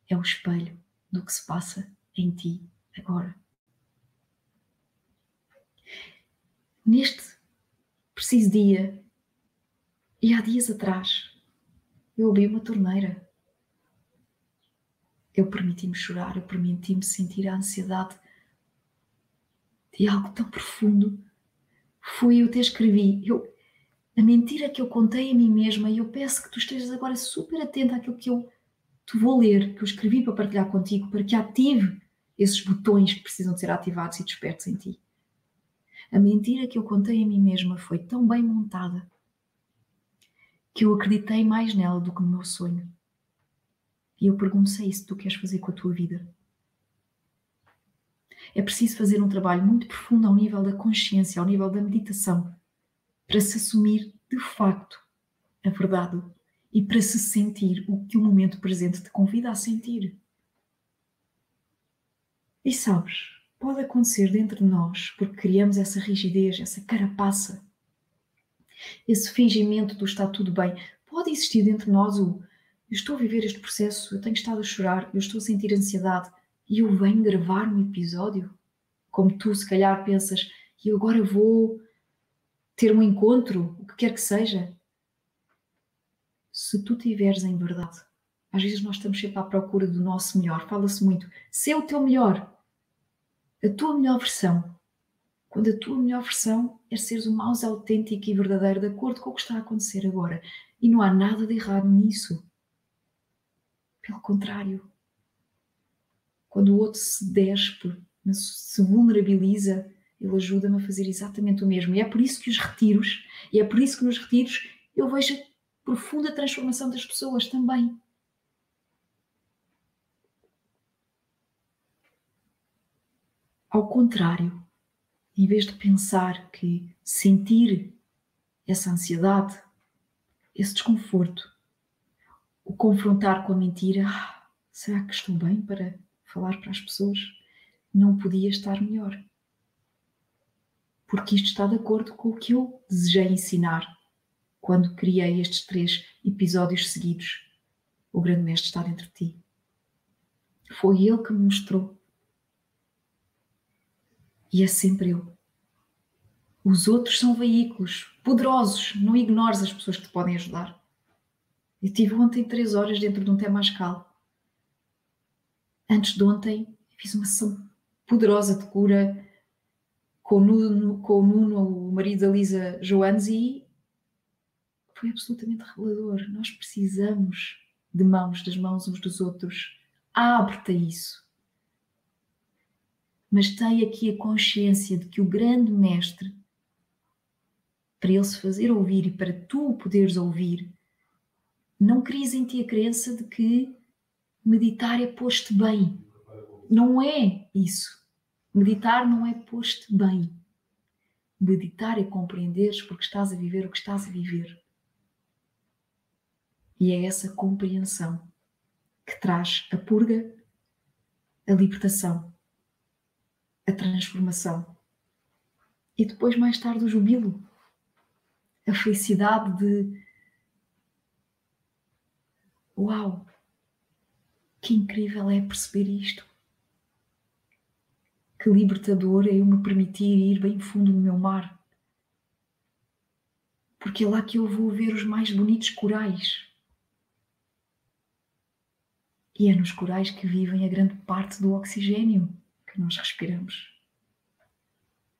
é o espelho do que se passa em ti agora. Neste preciso dia, e há dias atrás, eu ouvi uma torneira. Eu permiti-me chorar, eu permiti-me sentir a ansiedade de algo tão profundo. Foi eu te escrevi. Eu, a mentira que eu contei a mim mesma, e eu peço que tu estejas agora super atento àquilo que eu te vou ler, que eu escrevi para partilhar contigo, para que ative esses botões que precisam de ser ativados e despertos em ti. A mentira que eu contei a mim mesma foi tão bem montada que eu acreditei mais nela do que no meu sonho. E eu pergunto se é isso que tu queres fazer com a tua vida. É preciso fazer um trabalho muito profundo ao nível da consciência, ao nível da meditação, para se assumir de facto a verdade e para se sentir o que o momento presente te convida a sentir. E sabes, pode acontecer dentro de nós porque criamos essa rigidez, essa carapaça, esse fingimento do está tudo bem. Pode existir dentro de nós o eu estou a viver este processo, eu tenho estado a chorar, eu estou a sentir ansiedade e eu venho gravar um episódio. Como tu, se calhar, pensas, e eu agora vou ter um encontro, o que quer que seja. Se tu tiveres em verdade, às vezes nós estamos sempre à procura do nosso melhor, fala-se muito, se é o teu melhor, a tua melhor versão. Quando a tua melhor versão é seres o mais autêntico e verdadeiro de acordo com o que está a acontecer agora. E não há nada de errado nisso. Pelo contrário, quando o outro se despe, se vulnerabiliza, ele ajuda-me a fazer exatamente o mesmo. E é por isso que os retiros, e é por isso que nos retiros eu vejo a profunda transformação das pessoas também. Ao contrário, em vez de pensar que sentir essa ansiedade, esse desconforto, o confrontar com a mentira, ah, será que estou bem para falar para as pessoas? Não podia estar melhor. Porque isto está de acordo com o que eu desejei ensinar quando criei estes três episódios seguidos. O grande mestre está dentro de ti. Foi ele que me mostrou e é sempre eu. Os outros são veículos poderosos, não ignores as pessoas que te podem ajudar. Eu tive ontem três horas dentro de um Temascal. Antes de ontem, fiz uma sessão poderosa de cura com o Nuno, com o, Nuno, o marido da Lisa Joanes, e foi absolutamente revelador. Nós precisamos de mãos, das mãos uns dos outros. Abre-te a isso mas tem aqui a consciência de que o grande mestre, para ele se fazer ouvir e para tu poderes ouvir, não crias em ti a crença de que meditar é posto bem. Não é isso. Meditar não é posto bem. meditar e compreenderes porque estás a viver o que estás a viver. E é essa compreensão que traz a purga, a libertação, a transformação e depois, mais tarde, o jubilo, a felicidade de Uau! Que incrível é perceber isto! Que libertador é eu me permitir ir bem fundo no meu mar. Porque é lá que eu vou ver os mais bonitos corais. E é nos corais que vivem a grande parte do oxigênio que nós respiramos.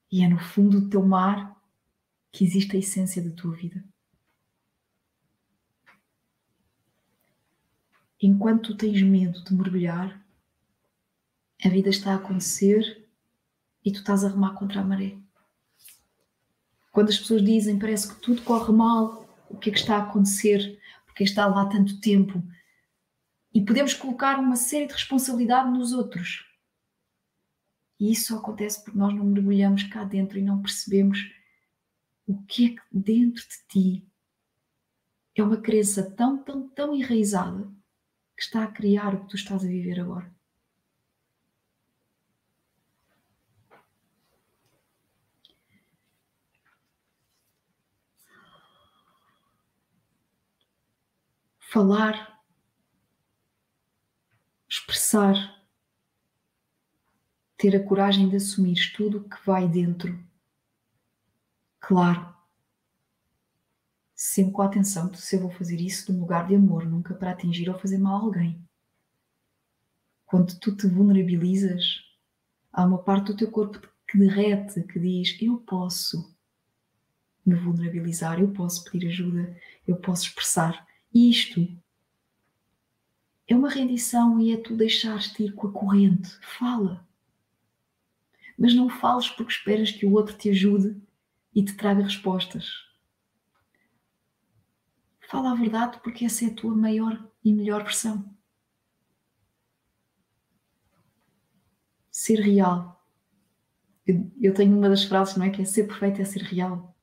E é no fundo do teu mar que existe a essência da tua vida. Enquanto tu tens medo de mergulhar, a vida está a acontecer e tu estás a remar contra a maré. Quando as pessoas dizem parece que tudo corre mal, o que é que está a acontecer? Porque está lá tanto tempo? E podemos colocar uma série de responsabilidade nos outros. E isso só acontece porque nós não mergulhamos cá dentro e não percebemos o que é que dentro de ti é uma crença tão, tão, tão enraizada que está a criar o que tu estás a viver agora. Falar, expressar, ter a coragem de assumir tudo o que vai dentro. Claro, sempre com a atenção de se eu vou fazer isso de um lugar de amor, nunca para atingir ou fazer mal a alguém. Quando tu te vulnerabilizas, há uma parte do teu corpo que derrete, que diz: Eu posso me vulnerabilizar, eu posso pedir ajuda, eu posso expressar. isto é uma rendição e é tu deixares-te ir com a corrente. Fala. Mas não fales porque esperas que o outro te ajude e te traga respostas. Fala a verdade porque essa é a tua maior e melhor versão. Ser real. Eu, tenho uma das frases, não é? Que é ser perfeito é ser real.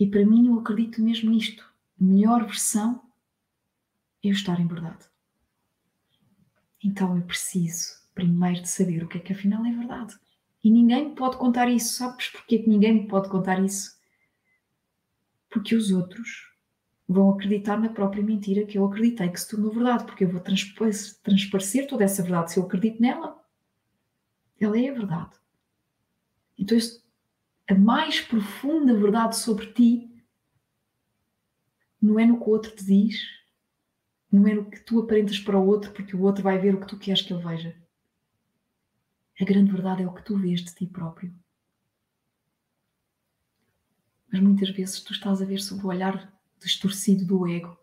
E para mim, eu acredito mesmo nisto. A melhor versão é eu estar em verdade. Então eu preciso primeiro de saber o que é que afinal é verdade. E ninguém me pode contar isso. Sabes porquê que ninguém me pode contar isso? Porque os outros vão acreditar na própria mentira que eu acreditei que se tornou verdade, porque eu vou transparecer toda essa verdade. Se eu acredito nela, ela é a verdade. Então, a mais profunda verdade sobre ti não é no que o outro te diz, não é no que tu aparentas para o outro, porque o outro vai ver o que tu queres que ele veja. A grande verdade é o que tu vês de ti próprio. Mas muitas vezes tu estás a ver sob o olhar distorcido do ego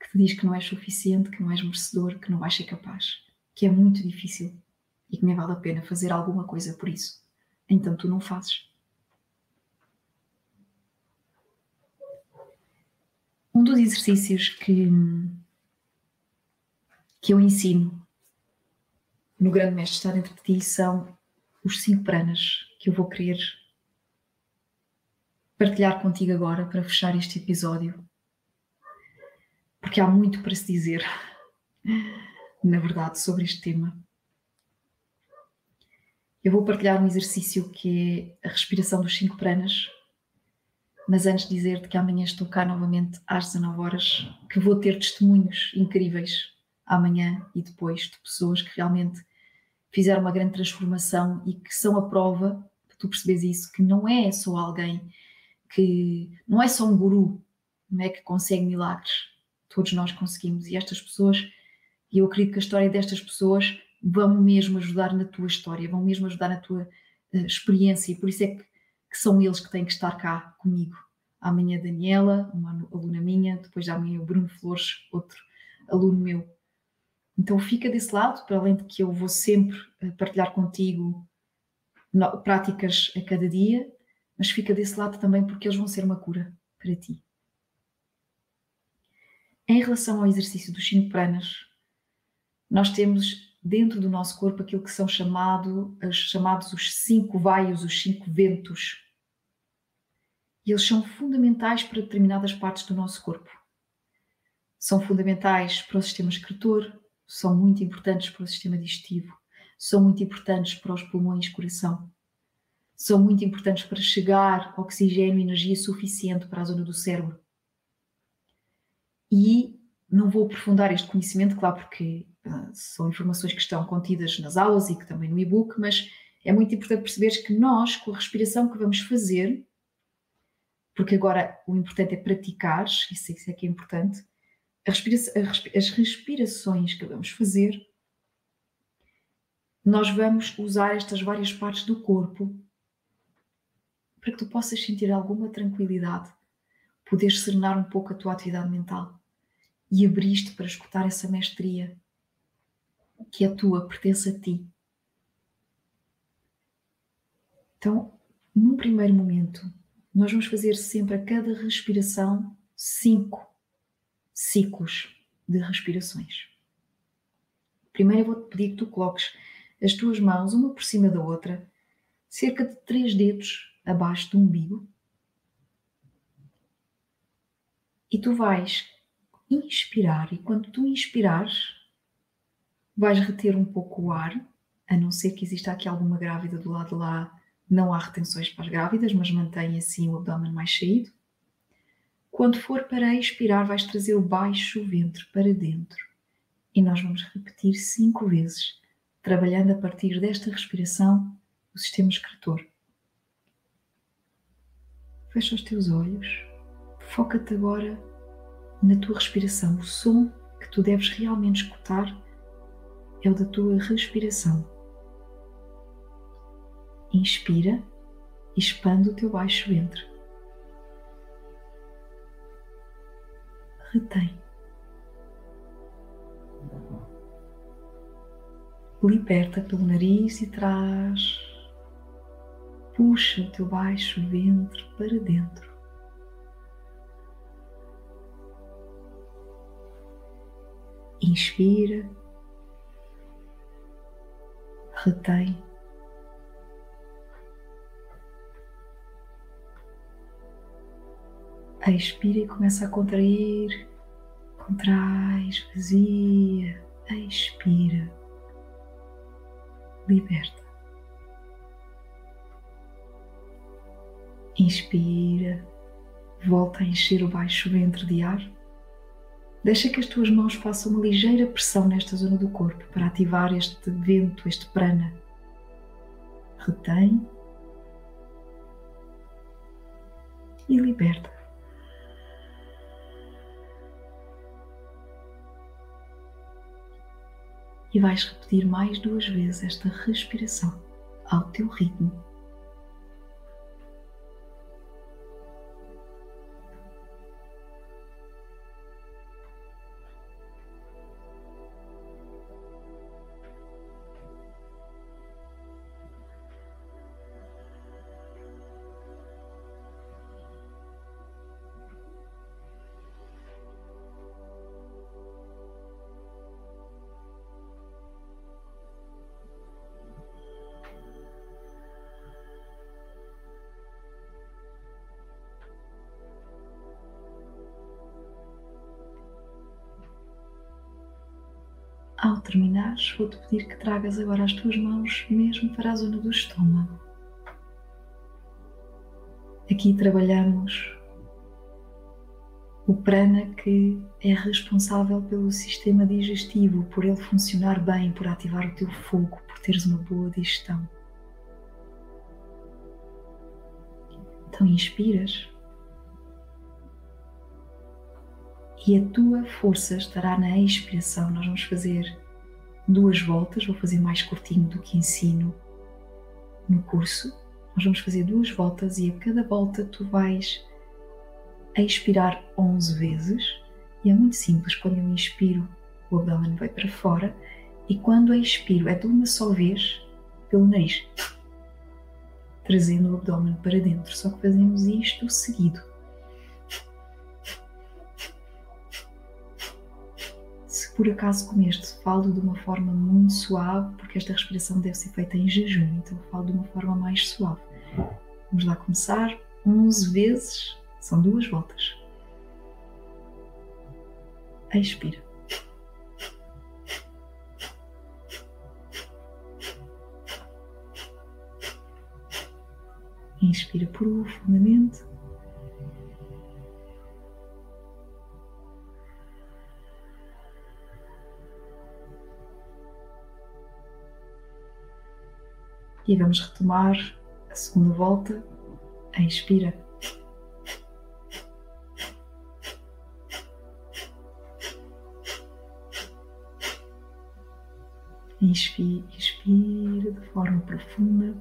que te diz que não és suficiente, que não és merecedor, que não vais ser capaz, que é muito difícil e que nem vale a pena fazer alguma coisa por isso. Então tu não fazes. Um dos exercícios que, que eu ensino no Grande Mestre Estar Dentro de Ti são os cinco pranas que eu vou querer partilhar contigo agora para fechar este episódio, porque há muito para se dizer, na verdade, sobre este tema. Eu vou partilhar um exercício que é a respiração dos cinco pranas, mas antes de dizer-te que amanhã estou cá novamente às 19 horas, que vou ter testemunhos incríveis amanhã e depois de pessoas que realmente fizeram uma grande transformação e que são a prova, para tu percebes isso, que não é só alguém que não é só um guru não é, que consegue milagres, todos nós conseguimos. E estas pessoas, e eu acredito que a história destas pessoas vão mesmo ajudar na tua história, vão mesmo ajudar na tua uh, experiência, e por isso é que, que, são eles que têm que estar cá comigo. Amanhã a Daniela, uma aluna minha, depois de amanhã o Bruno Flores, outro aluno meu. Então fica desse lado, para além de que eu vou sempre eh, partilhar contigo práticas a cada dia, mas fica desse lado também porque eles vão ser uma cura para ti. Em relação ao exercício dos cinco pranas, nós temos dentro do nosso corpo aquilo que são chamado, chamados os cinco vaios, os cinco ventos. E eles são fundamentais para determinadas partes do nosso corpo. São fundamentais para o sistema excretor, são muito importantes para o sistema digestivo, são muito importantes para os pulmões e coração, são muito importantes para chegar oxigênio e energia suficiente para a zona do cérebro. E não vou aprofundar este conhecimento, claro, porque uh, são informações que estão contidas nas aulas e que também no e-book, mas é muito importante perceberes que nós, com a respiração que vamos fazer, porque agora o importante é praticar, isso é que é importante, as respirações que vamos fazer, nós vamos usar estas várias partes do corpo para que tu possas sentir alguma tranquilidade, poderes serenar um pouco a tua atividade mental e abriste para escutar essa mestria que é tua, pertence a ti. Então, num primeiro momento, nós vamos fazer sempre a cada respiração cinco ciclos de respirações. Primeiro eu vou-te pedir que tu coloques as tuas mãos uma por cima da outra, cerca de três dedos abaixo do umbigo. E tu vais inspirar, e quando tu inspirares, vais reter um pouco o ar, a não ser que exista aqui alguma grávida do lado de lá, não há retenções para as grávidas, mas mantém assim o abdômen mais saído. Quando for para expirar, vais trazer o baixo ventre para dentro. E nós vamos repetir cinco vezes, trabalhando a partir desta respiração o sistema excretor. Fecha os teus olhos, foca-te agora na tua respiração. O som que tu deves realmente escutar é o da tua respiração. Inspira e expande o teu baixo ventre. retém. Liberta pelo nariz e traz. Puxa o teu baixo ventre para dentro. Inspira, retém. Expira e começa a contrair. Contrai, esvazia. Expira. Liberta. Inspira. Volta a encher o baixo ventre de ar. Deixa que as tuas mãos façam uma ligeira pressão nesta zona do corpo para ativar este vento, este prana. Retém e liberta. e vais repetir mais duas vezes esta respiração ao teu ritmo. Ao terminares, vou-te pedir que tragas agora as tuas mãos mesmo para a zona do estômago. Aqui trabalhamos o prana que é responsável pelo sistema digestivo, por ele funcionar bem, por ativar o teu fogo, por teres uma boa digestão. Então inspiras e a tua força estará na expiração. Nós vamos fazer duas voltas, vou fazer mais curtinho do que ensino no curso. Nós vamos fazer duas voltas e a cada volta tu vais expirar 11 vezes. E é muito simples, quando eu inspiro, o abdômen vai para fora e quando eu expiro é de uma só vez pelo nariz, trazendo o abdômen para dentro. Só que fazemos isto seguido. Por acaso comeste, falo de uma forma muito suave, porque esta respiração deve ser feita em jejum, então falo de uma forma mais suave. Vamos lá começar. 11 vezes, são duas voltas. Expira. Inspira profundamente. E vamos retomar a segunda volta. Inspira. Inspira, inspira de forma profunda.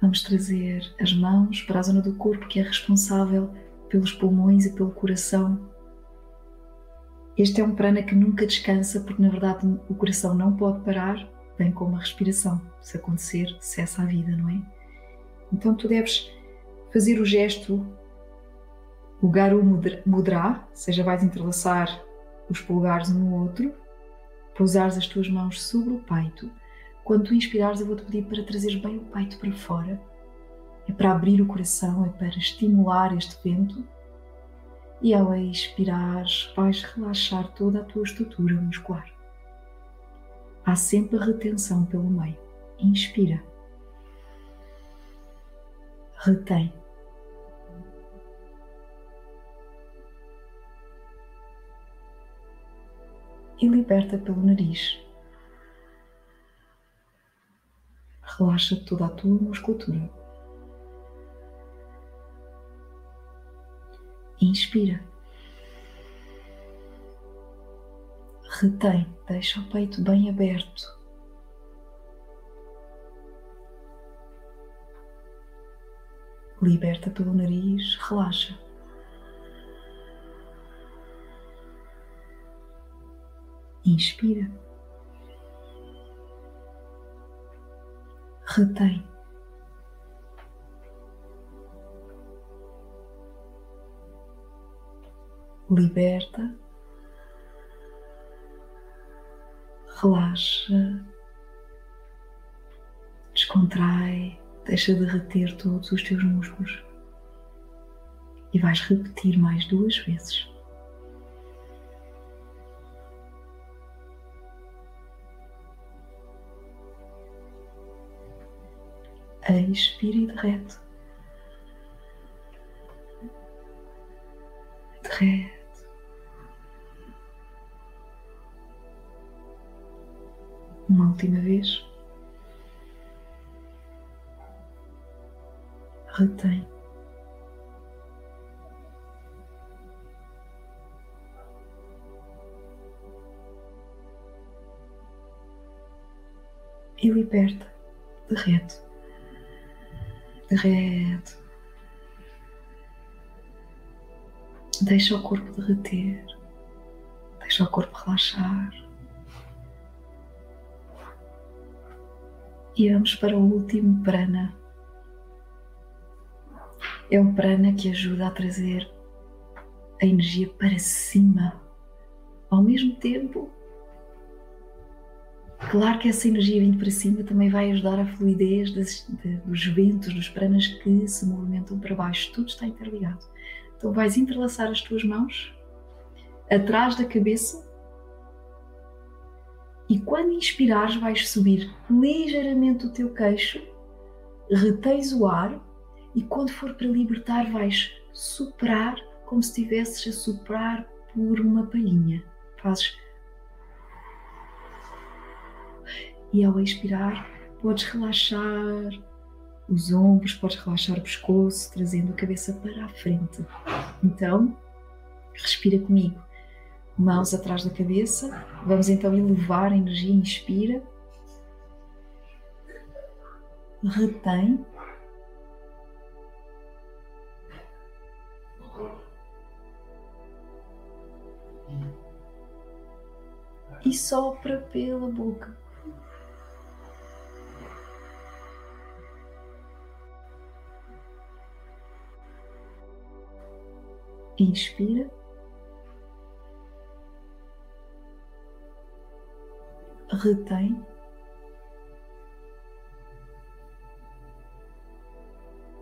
Vamos trazer as mãos para a zona do corpo que é responsável pelos pulmões e pelo coração. Este é um prana que nunca descansa, porque na verdade o coração não pode parar, bem como a respiração. Se acontecer, cessa a vida, não é? Então tu deves fazer o gesto, o garu mudra, ou seja, vais entrelaçar os polegares um no outro, pousares as tuas mãos sobre o peito quando tu inspirares, eu vou-te pedir para trazeres bem o peito para fora. É para abrir o coração, é para estimular este vento. E ao expirar, vais relaxar toda a tua estrutura muscular. Há sempre retenção pelo meio. Inspira. Retém. E liberta pelo nariz. relaxa toda a tua musculatura. Inspira. Retém, deixa o peito bem aberto. Liberta pelo nariz, relaxa. Inspira. retém. Liberta, relaxa, descontrai, deixa de reter todos os teus músculos e vais repetir mais duas vezes. expira e derrete. Derrete. Uma última vez. Retém. E liberta, derrete reto. Deixa o corpo derreter, deixa o corpo relaxar. E vamos para o último prana. É um prana que ajuda a trazer a energia para cima, ao mesmo tempo Claro que essa energia vindo para cima também vai ajudar a fluidez de, dos ventos, dos pranas que se movimentam para baixo. Tudo está interligado. Então vais entrelaçar as tuas mãos atrás da cabeça e quando inspirares vais subir ligeiramente o teu queixo, retens o ar e quando for para libertar vais soprar como se estivesses a soprar por uma palhinha. Fazes e ao expirar podes relaxar os ombros, podes relaxar o pescoço, trazendo a cabeça para a frente. Então, respira comigo mãos atrás da cabeça. Vamos então elevar a energia, inspira. Retém. E sopra pela boca. Inspira. Retém.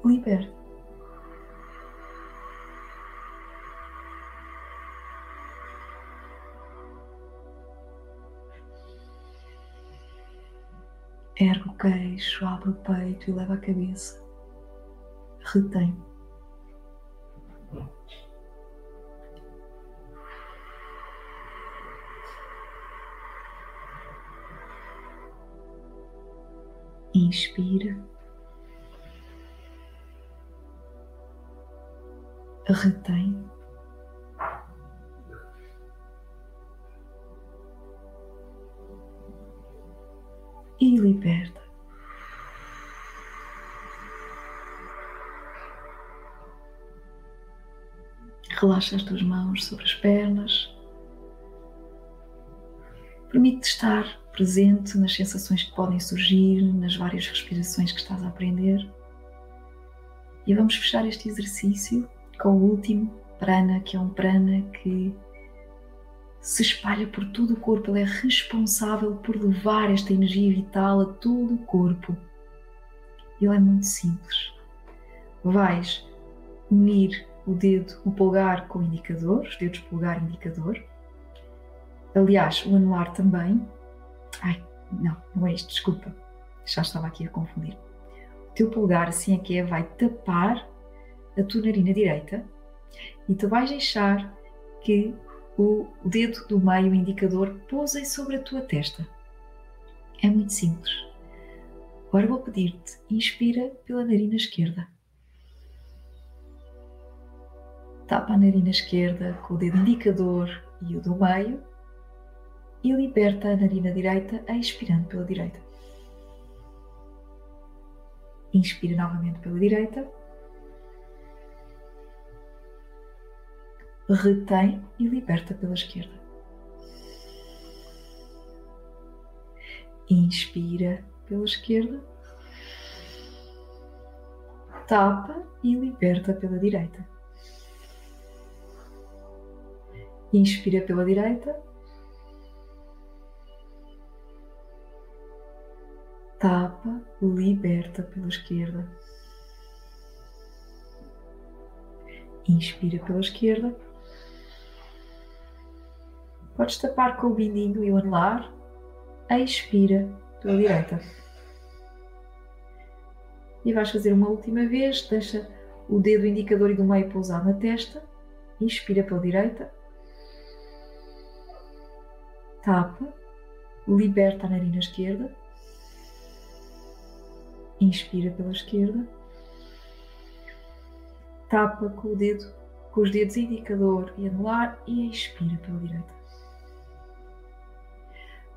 Liberta. Ergue o queixo, abre o peito e leva a cabeça. Retém. Inspira. Retém. e liberta. Relaxa as tuas mãos sobre as pernas. Permite estar presente nas sensações que podem surgir, nas várias respirações que estás a aprender. E vamos fechar este exercício com o último prana, que é um prana que se espalha por todo o corpo, ele é responsável por levar esta energia vital a todo o corpo. Ele é muito simples. Vais unir o dedo, o polegar com o indicador, os dedos polegar indicador. Aliás, o anular também. Ai, não, não é isto, desculpa. Já estava aqui a confundir. O teu polegar, assim é que é, vai tapar a tua narina direita e tu vais deixar que o dedo do meio indicador pousem sobre a tua testa. É muito simples. Agora vou pedir-te, inspira pela narina esquerda. Tapa a narina esquerda com o dedo indicador e o do meio e liberta a narina direita expirando pela direita. Inspira novamente pela direita retém e liberta pela esquerda. Inspira pela esquerda, tapa e liberta pela direita. Inspira pela direita, tapa, liberta pela esquerda. Inspira pela esquerda Podes tapar com o bindinho e o anelar. Expira pela direita. E vais fazer uma última vez. Deixa o dedo indicador e do meio pousar na testa. Inspira pela direita. Tapa. Liberta a narina esquerda. Inspira pela esquerda. Tapa com o dedo, com os dedos indicador e anular e expira pela direita.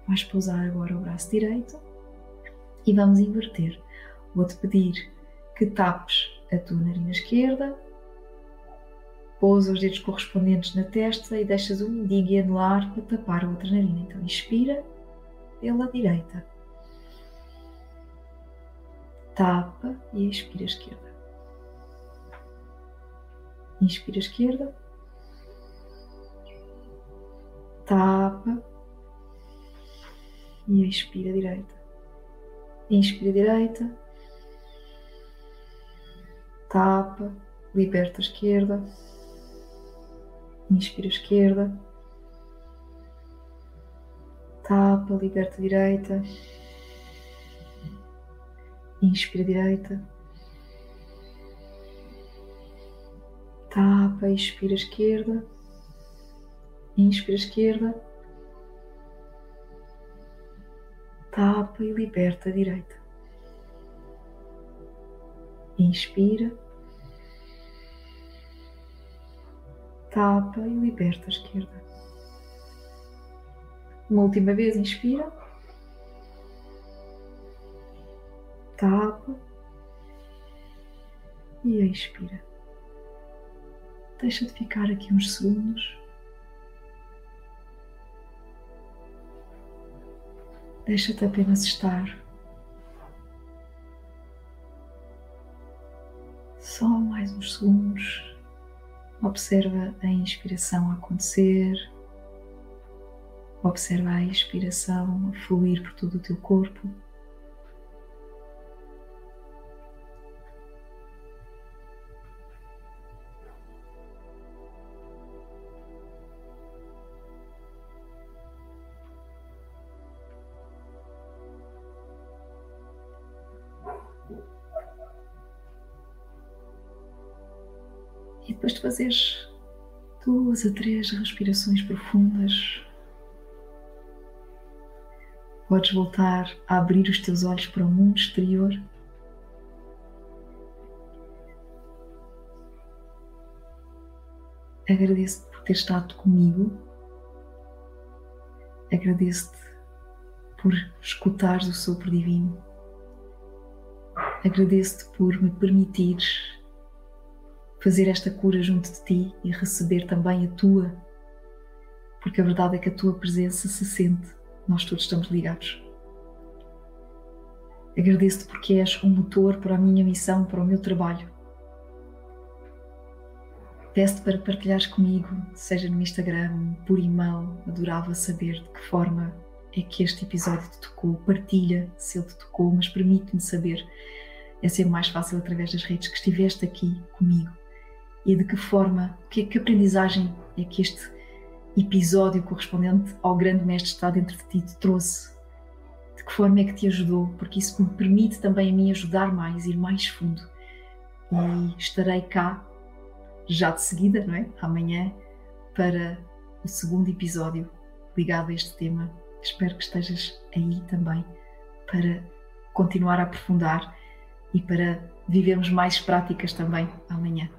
Vais pousar agora o braço direito e vamos inverter. Vou-te pedir que tapes a tua narina esquerda, pousa os dedos correspondentes na testa e deixas o mindinho e anular para tapar a outra narina. Então inspira pela direita, tapa e expira esquerda. Inspira esquerda, tapa e expira direita. Inspira direita, tapa, liberta esquerda, inspira esquerda, tapa, liberta direita, inspira direita, tapa, expira esquerda, inspira esquerda. Tapa e liberta direita. Inspira, tapa e liberta esquerda. Uma última vez, inspira, tapa e expira. Deixa de ficar aqui uns segundos. Deixa-te apenas estar. Só mais uns segundos Observa a inspiração a acontecer, observa a expiração a fluir por todo o teu corpo. Fazeres duas a três respirações profundas, podes voltar a abrir os teus olhos para o mundo exterior. Agradeço-te por ter estado comigo. Agradeço-te por escutares o sopro divino. Agradeço-te por me permitires fazer esta cura junto de ti e receber também a tua, porque a verdade é que a tua presença se sente, nós todos estamos ligados. Agradeço-te porque és um motor para a minha missão, para o meu trabalho. Peço-te para partilhares comigo, seja no Instagram, por e-mail, adorava saber de que forma é que este episódio te tocou. Partilha se ele te tocou, mas permite-me saber. É sempre mais fácil através das redes que estiveste aqui comigo e de que forma, que, que aprendizagem é que este episódio correspondente ao grande mestre está dentro de ti te trouxe? De que forma é que te ajudou? Porque isso me permite também a mim ajudar mais, ir mais fundo. E estarei cá já de seguida, não é? Amanhã, para o segundo episódio ligado a este tema. Espero que estejas aí também para continuar a aprofundar e para vivermos mais práticas também amanhã.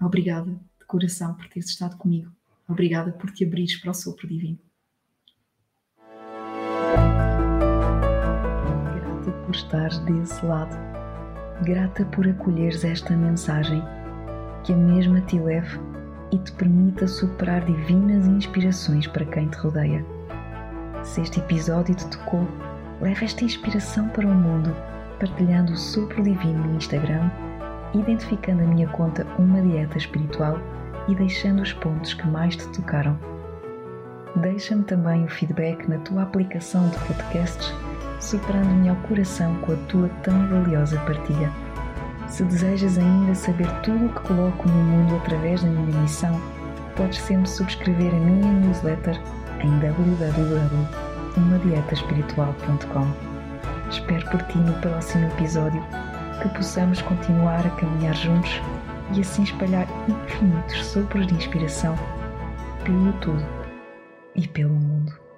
Obrigada de coração por teres estado comigo. Obrigada por te abrires para o sopro divino. Grata por estares desse lado. Grata por acolheres esta mensagem, que a mesma te leve e te permita superar divinas inspirações para quem te rodeia. Se este episódio te tocou, leva esta inspiração para o mundo, partilhando o sopro divino no Instagram identificando a minha conta Uma Dieta Espiritual e deixando os pontos que mais te tocaram. Deixa-me também o feedback na tua aplicação de podcasts, superando-me ao coração com a tua tão valiosa partilha. Se desejas ainda saber tudo o que coloco no mundo através da minha missão, podes sempre subscrever a minha newsletter em www.umadietaespiritual.com. Espero por ti no próximo episódio que possamos continuar a caminhar juntos e assim espalhar infinitos sopros de inspiração pelo tudo e pelo mundo.